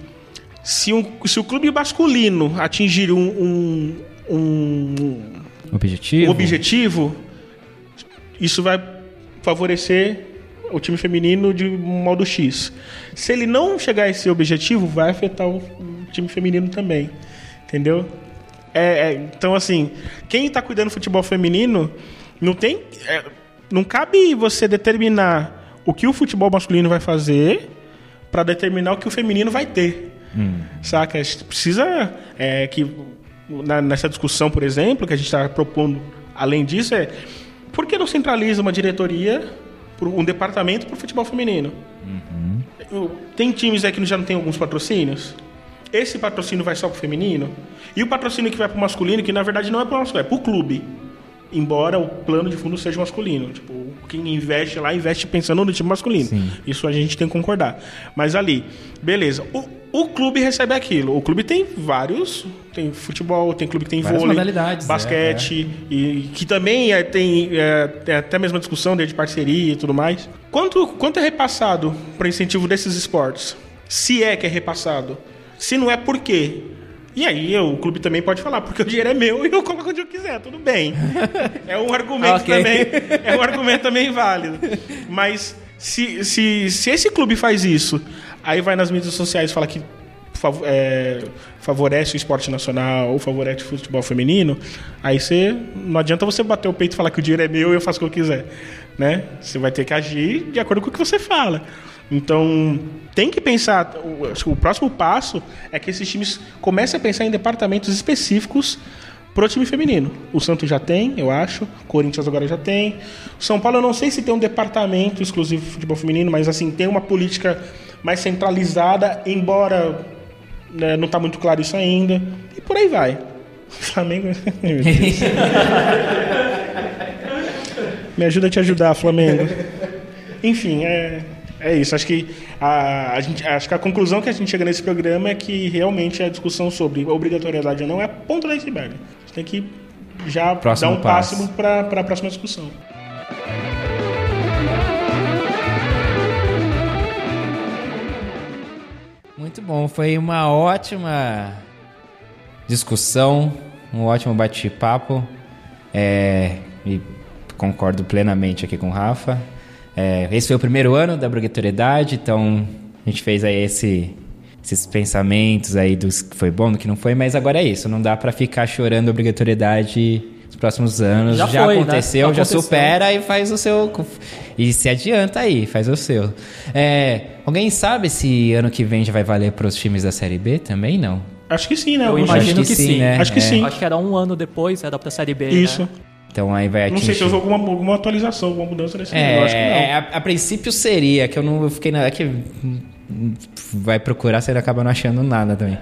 se, um, se o clube masculino atingir um, um, um objetivo, objetivo isso vai favorecer o time feminino de modo X. Se ele não chegar a esse objetivo, vai afetar o time feminino também. Entendeu? É, é, então, assim, quem está cuidando do futebol feminino não tem. É, não cabe você determinar o que o futebol masculino vai fazer para determinar o que o feminino vai ter. Hum. Saca? A gente precisa é, que na, nessa discussão, por exemplo, que a gente está propondo, além disso, é por que não centraliza uma diretoria, um departamento para o futebol feminino? Uhum. Tem times aí que já não tem alguns patrocínios? Esse patrocínio vai só para o feminino? E o patrocínio que vai para o masculino, que na verdade não é para o masculino, é para o clube embora o plano de fundo seja masculino. Tipo, quem investe lá, investe pensando no time masculino. Sim. Isso a gente tem que concordar. Mas ali, beleza. O, o clube recebe aquilo. O clube tem vários. Tem futebol, tem clube que tem Várias vôlei, basquete, é, é. e que também é, tem, é, tem até a mesma discussão de parceria e tudo mais. Quanto, quanto é repassado para incentivo desses esportes? Se é que é repassado. Se não é, por quê? E aí o clube também pode falar, porque o dinheiro é meu e eu coloco onde eu quiser, tudo bem. É um argumento okay. também, é um argumento também válido. Mas se, se, se esse clube faz isso, aí vai nas mídias sociais fala que é, favorece o esporte nacional ou favorece o futebol feminino, aí você não adianta você bater o peito e falar que o dinheiro é meu e eu faço o que eu quiser, né? Você vai ter que agir de acordo com o que você fala. Então, tem que pensar. O, o próximo passo é que esses times comecem a pensar em departamentos específicos para o time feminino. O Santos já tem, eu acho. O Corinthians agora já tem. O São Paulo, eu não sei se tem um departamento exclusivo de futebol feminino, mas assim, tem uma política mais centralizada, embora né, não está muito claro isso ainda. E por aí vai. Flamengo. Me ajuda a te ajudar, Flamengo. Enfim, é. É isso, acho que a, a gente, acho que a conclusão que a gente chega nesse programa é que realmente a discussão sobre obrigatoriedade ou não é a ponta da iceberg. A gente tem que já Próximo dar um passo para a próxima discussão. Muito bom, foi uma ótima discussão, um ótimo bate-papo. É, e concordo plenamente aqui com o Rafa. É, esse foi o primeiro ano da obrigatoriedade, então a gente fez aí esse, esses pensamentos aí dos que foi bom, do que não foi, mas agora é isso, não dá para ficar chorando obrigatoriedade nos próximos anos. Já, já foi, né? aconteceu, né? já, aconteceu. supera e faz o seu. E se adianta aí, faz o seu. É, alguém sabe se ano que vem já vai valer para os times da Série B também? Não. Acho que sim, né? Eu imagino que, que, sim. Né? Acho que é. sim. Acho que era um ano depois, era pra Série B. Isso. Né? Então aí vai atingir... Não sei se houve alguma, alguma atualização, alguma mudança nesse é, acho que não. A, a, princípio seria, que eu não eu fiquei na. É que vai procurar, você acaba não achando nada também.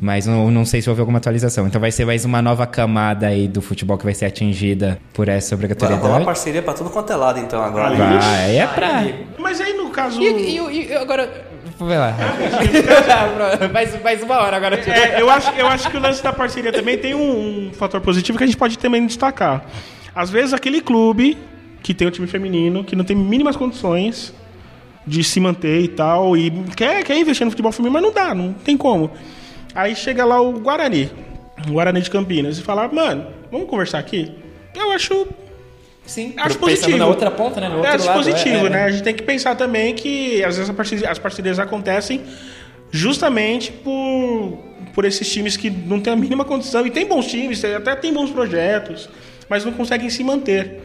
Mas não, não sei se houve alguma atualização. Então vai ser mais uma nova camada aí do futebol que vai ser atingida por essa obrigatoriedade. Vai rolar parceria pra tudo quanto é lado, então, agora. Vai, é pra... Mas aí no caso... E, e, e agora... Vai lá. mais, mais uma hora agora. É, eu, acho, eu acho que o lance da parceria também tem um, um fator positivo que a gente pode também destacar. Às vezes aquele clube que tem o time feminino, que não tem mínimas condições de se manter e tal, e quer, quer investir no futebol feminino, mas não dá, não tem como. Aí chega lá o Guarani, o Guarani de Campinas, e fala, mano, vamos conversar aqui? eu acho Sim, Acho positivo. na outra ponta, né? No outro é, acho lado. positivo, é, é. né? A gente tem que pensar também que às vezes parceria- as parcerias acontecem justamente por, por esses times que não têm a mínima condição e tem bons times, até tem bons projetos, mas não conseguem se manter.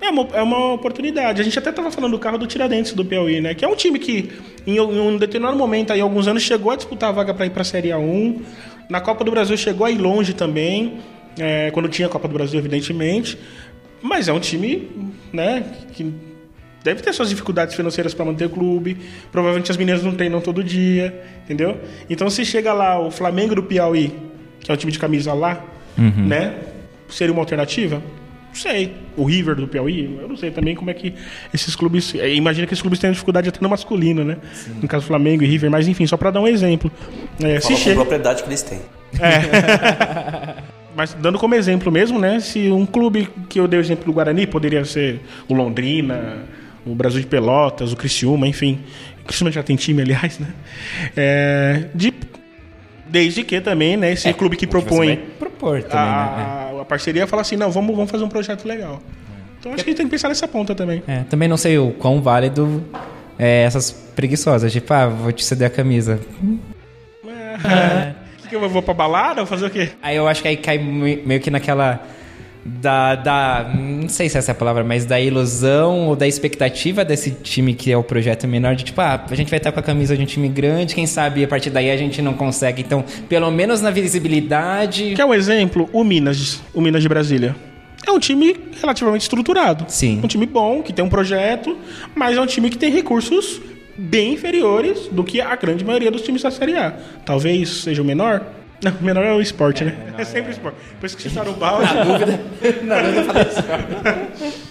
É uma, é uma oportunidade. A gente até estava falando do carro do Tiradentes do Piauí, né? Que é um time que, em, um determinado momento, aí, alguns anos, chegou a disputar a vaga para ir para a Série A1. Na Copa do Brasil chegou a ir longe também, é, quando tinha a Copa do Brasil, evidentemente. Mas é um time, né? Que deve ter suas dificuldades financeiras para manter o clube. Provavelmente as meninas não treinam todo dia, entendeu? Então, se chega lá o Flamengo do Piauí, que é um time de camisa lá, Uhum. né? Seria uma alternativa? Não sei. O River do Piauí, eu não sei também como é que esses clubes. eh, Imagina que esses clubes têm dificuldade até no masculino, né? No caso Flamengo e River, mas enfim, só para dar um exemplo. É, se chega. propriedade que eles têm. Mas dando como exemplo mesmo, né? Se um clube que eu dei o exemplo do Guarani poderia ser o Londrina, o Brasil de Pelotas, o Criciúma, enfim. O Criciúma já tem time, aliás, né? É, de, desde que também, né? Esse clube que É, propõe propor também, né? a, a parceria fala assim, não, vamos, vamos fazer um projeto legal. Então acho que a gente tem que pensar nessa ponta também. É, também não sei o quão válido é essas preguiçosas. Tipo, ah, vou te ceder a camisa. O que eu vou pra balada? Vou fazer o quê? Aí eu acho que aí cai me- meio que naquela. Da, da. Não sei se essa é a palavra, mas da ilusão ou da expectativa desse time que é o projeto menor, de tipo, ah, a gente vai estar com a camisa de um time grande, quem sabe a partir daí a gente não consegue. Então, pelo menos na visibilidade. Quer um exemplo? O Minas, o Minas de Brasília. É um time relativamente estruturado. Sim. Um time bom, que tem um projeto, mas é um time que tem recursos bem inferiores do que a grande maioria dos times da Série A. Talvez seja o menor. Não, o menor é o esporte, né? É sempre o esporte. Depois que chutaram o balde. Na dúvida, na dúvida falei isso.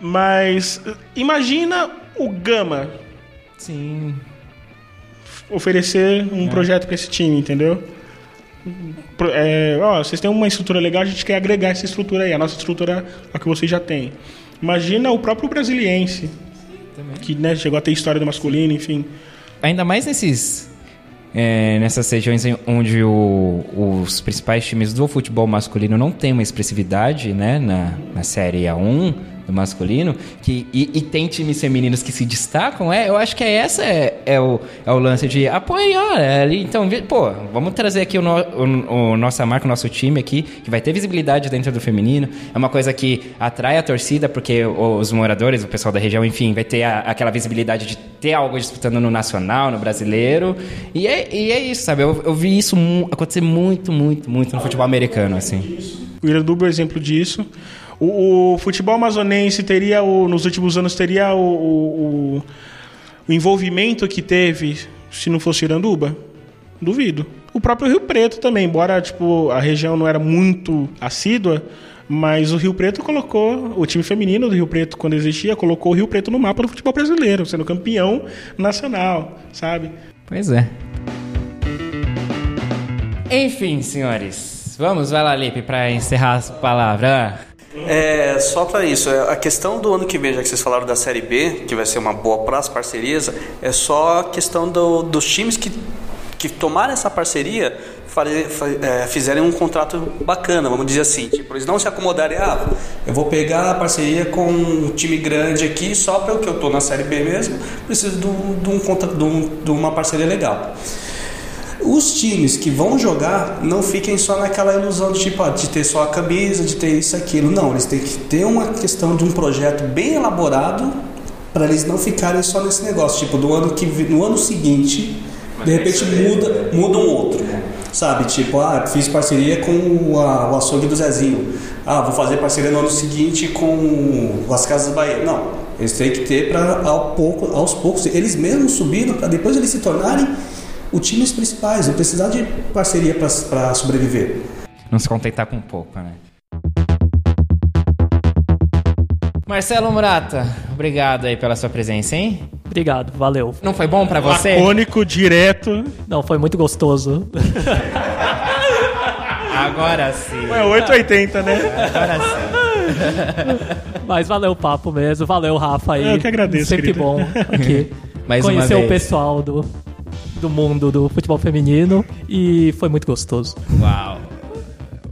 Mas imagina o Gama Sim. oferecer um projeto para esse time, entendeu? É, ó, vocês têm uma estrutura legal, a gente quer agregar essa estrutura aí. A nossa estrutura é a que vocês já têm. Imagina o próprio brasiliense, que né, chegou a ter história do masculino, enfim. Ainda mais nesses. É, nessas regiões onde o- os principais times do futebol masculino não têm uma expressividade né, na, na Série A1 do masculino, que, e, e tem times femininos que se destacam, é, eu acho que é essa é, é o, é o lance de apoiar. é ali, então, pô, vamos trazer aqui o, no, o, o nossa marca, o nosso time aqui, que vai ter visibilidade dentro do feminino. É uma coisa que atrai a torcida, porque os moradores, o pessoal da região, enfim, vai ter a- aquela visibilidade de ter algo disputando no nacional, no brasileiro. E é, e é isso, sabe? Eu, eu vi isso mu- acontecer muito, muito, muito no futebol americano, assim. O Iranduba é um exemplo disso. O, o futebol amazonense teria, o- nos últimos anos, teria o, o- o- envolvimento que teve se não fosse Iranduba? Duvido. O próprio Rio Preto também, embora tipo, a região não era muito assídua, mas o Rio Preto colocou, o time feminino do Rio Preto, quando existia, colocou o Rio Preto no mapa do futebol brasileiro, sendo campeão nacional, sabe? Pois é. Enfim, senhores. Vamos, vai lá, Lipe, pra encerrar as palavras. É, só para isso, é, a questão do ano que vem, já que vocês falaram da Série B, que vai ser uma boa para as parcerias, é só a questão do- dos times que, que tomaram essa parceria fare- fa- é, fizerem um contrato bacana, vamos dizer assim. Tipo, eles não se acomodarem, ah, eu vou pegar a parceria com um time grande aqui só para o que eu estou na Série B mesmo, preciso de, um- de um- de uma parceria legal. Os times que vão jogar não fiquem só naquela ilusão de tipo, ah, de ter só a camisa, de ter isso aquilo. Não, eles têm que ter uma questão de um projeto bem elaborado para eles não ficarem só nesse negócio, tipo, do ano que no ano seguinte, de repente muda, muda um outro. Sabe, tipo, ah, fiz parceria com o, a- o açougue do Zezinho. Ah, vou fazer parceria no ano seguinte com as Casas Bahia. Não, eles têm que ter para ao pouco, aos poucos eles mesmos subindo para depois eles se tornarem os times principais, não precisar de parceria para sobreviver. Não se contentar com pouco, né? Marcelo Murata, obrigado aí pela sua presença, hein? Obrigado, valeu. Não foi bom pra você? Lacônico, direto. Não, foi muito gostoso. Agora sim. É 880, né? Agora sim. Mas valeu o papo mesmo, valeu Rafa aí. Eu que agradeço, Sempre querido. bom aqui. Mais uma Conhecer o pessoal do, do mundo do futebol feminino e foi muito gostoso. Uau.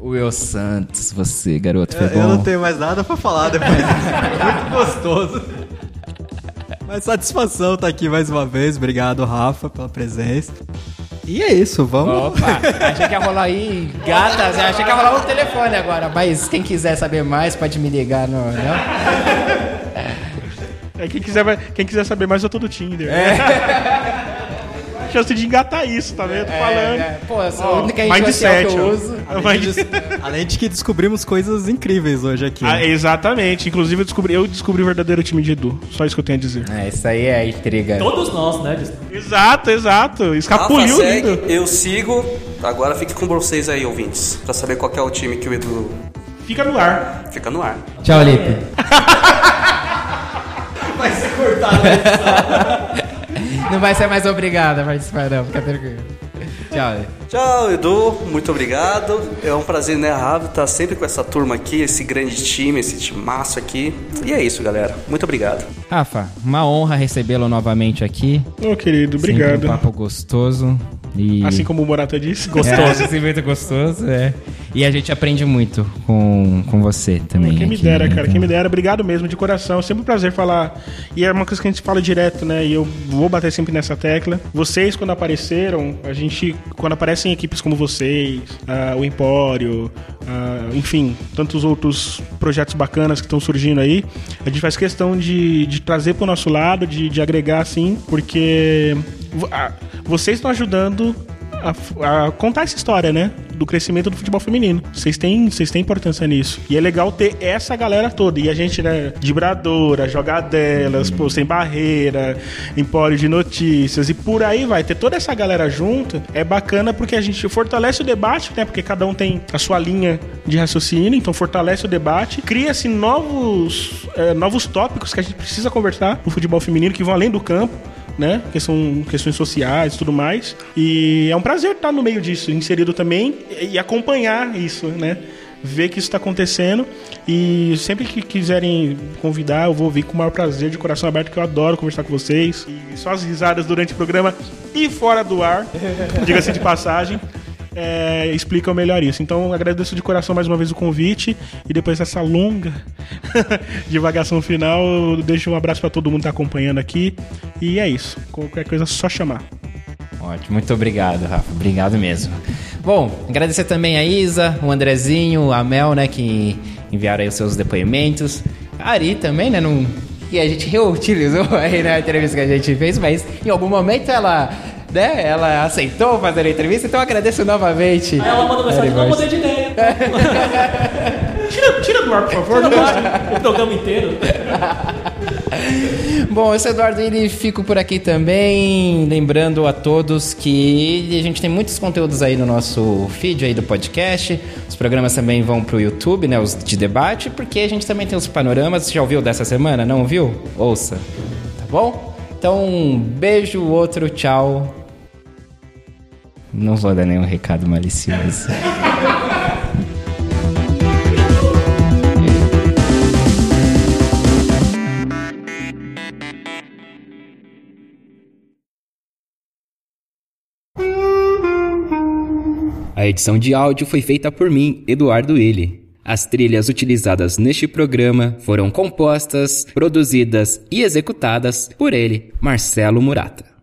Will Santos, você, garoto, foi Eu, bom? eu não tenho mais nada pra falar depois. Muito gostoso. Mas satisfação estar aqui mais uma vez. Obrigado, Rafa, pela presença. E é isso, vamos. Opa, achei que ia rolar aí gatas, achei que ia rolar um telefone agora, mas quem quiser saber mais pode me ligar no. Não? É, quem, quiser, quem quiser saber mais, eu tô no Tinder. É. Chance de engatar isso, tá vendo? Falando. é, pô, eu sou a Ó, única mindset, que eu uso. Mind- Além de que descobrimos coisas incríveis hoje aqui. Ah, né? exatamente. Inclusive, eu descobri, eu descobri o verdadeiro time de Edu. Só isso que eu tenho a dizer. É, isso aí é intriga. Todos nós, né? Exato, exato. Escapuliu Rafa lindo. segue, eu sigo. Agora fique com vocês aí, ouvintes, pra saber qual que é o time que o Edu Fica no ar. fica no ar. Tchau, Lipe. Vai ser cortado. Não vai ser mais obrigado a participar, não, fica tranquilo. Tchau. Tchau, Edu. Muito obrigado. É um prazer inenarrável estar sempre com essa turma aqui, esse grande time, esse timaço aqui. E é isso, galera. Muito obrigado. Rafa, uma honra recebê-lo novamente aqui. Ô, querido, Sempre obrigado. Um papo gostoso. E... Assim como o Morata disse. Gostoso. É, muito gostoso, é. E a gente aprende muito com, com você também. Quem me dera, né? cara, quem me dera. Obrigado mesmo, de coração. Sempre um prazer falar. E é uma coisa que a gente fala direto, né? E eu vou bater sempre nessa tecla. Vocês, quando apareceram, a gente, quando aparecem equipes como vocês, ah, o Empório, ah, enfim, tantos outros projetos bacanas que estão surgindo aí, a gente faz questão de, de trazer pro nosso lado, de, de agregar, assim, porque vocês estão ajudando a, a contar essa história, né? Do crescimento do futebol feminino. Vocês têm, vocês têm importância nisso. E é legal ter essa galera toda. E a gente, né? Vibradora, jogadelas, pô, sem barreira, empório de notícias e por aí vai. Ter toda essa galera junto é bacana porque a gente fortalece o debate, né? Porque cada um tem a sua linha de raciocínio, então fortalece o debate. Cria-se novos, eh, novos tópicos que a gente precisa conversar no futebol feminino que vão além do campo né? Que são questões sociais e tudo mais. E é um prazer estar no meio disso, inserido também e acompanhar isso, né? Ver que isso está acontecendo. E sempre que quiserem convidar, eu vou vir com o maior prazer, de coração aberto, que eu adoro conversar com vocês. E só as risadas durante o programa e fora do ar, diga-se de passagem. É, explicam melhor isso. Então agradeço de coração mais uma vez o convite e depois dessa longa divagação final, deixo um abraço para todo mundo que tá acompanhando aqui e é isso. Qualquer coisa só chamar. Ótimo, muito obrigado, Rafa. Obrigado mesmo. Bom, agradecer também a Isa, o Andrezinho, a Mel, né, que enviaram aí os seus depoimentos. A Ari também, né, num, que a gente reutilizou aí na entrevista que a gente fez, mas em algum momento ela, né, ela aceitou fazer a entrevista, então eu agradeço novamente. Aí ela mandou mensagem, não mudei de ideia. Tira, tira do ar, por favor. Ar, o programa inteiro. Bom, esse Eduardo ele fico por aqui também, lembrando a todos que a gente tem muitos conteúdos aí no nosso feed aí do podcast. Os programas também vão pro YouTube, né, os de debate, porque a gente também tem os panoramas. Você já ouviu dessa semana? Não ouviu? Ouça. Tá bom? Então, um beijo, outro tchau. Não vou dar nenhum recado malicioso. A edição de áudio foi feita por mim, Eduardo Willi. As trilhas utilizadas neste programa foram compostas, produzidas e executadas por ele, Marcelo Murata.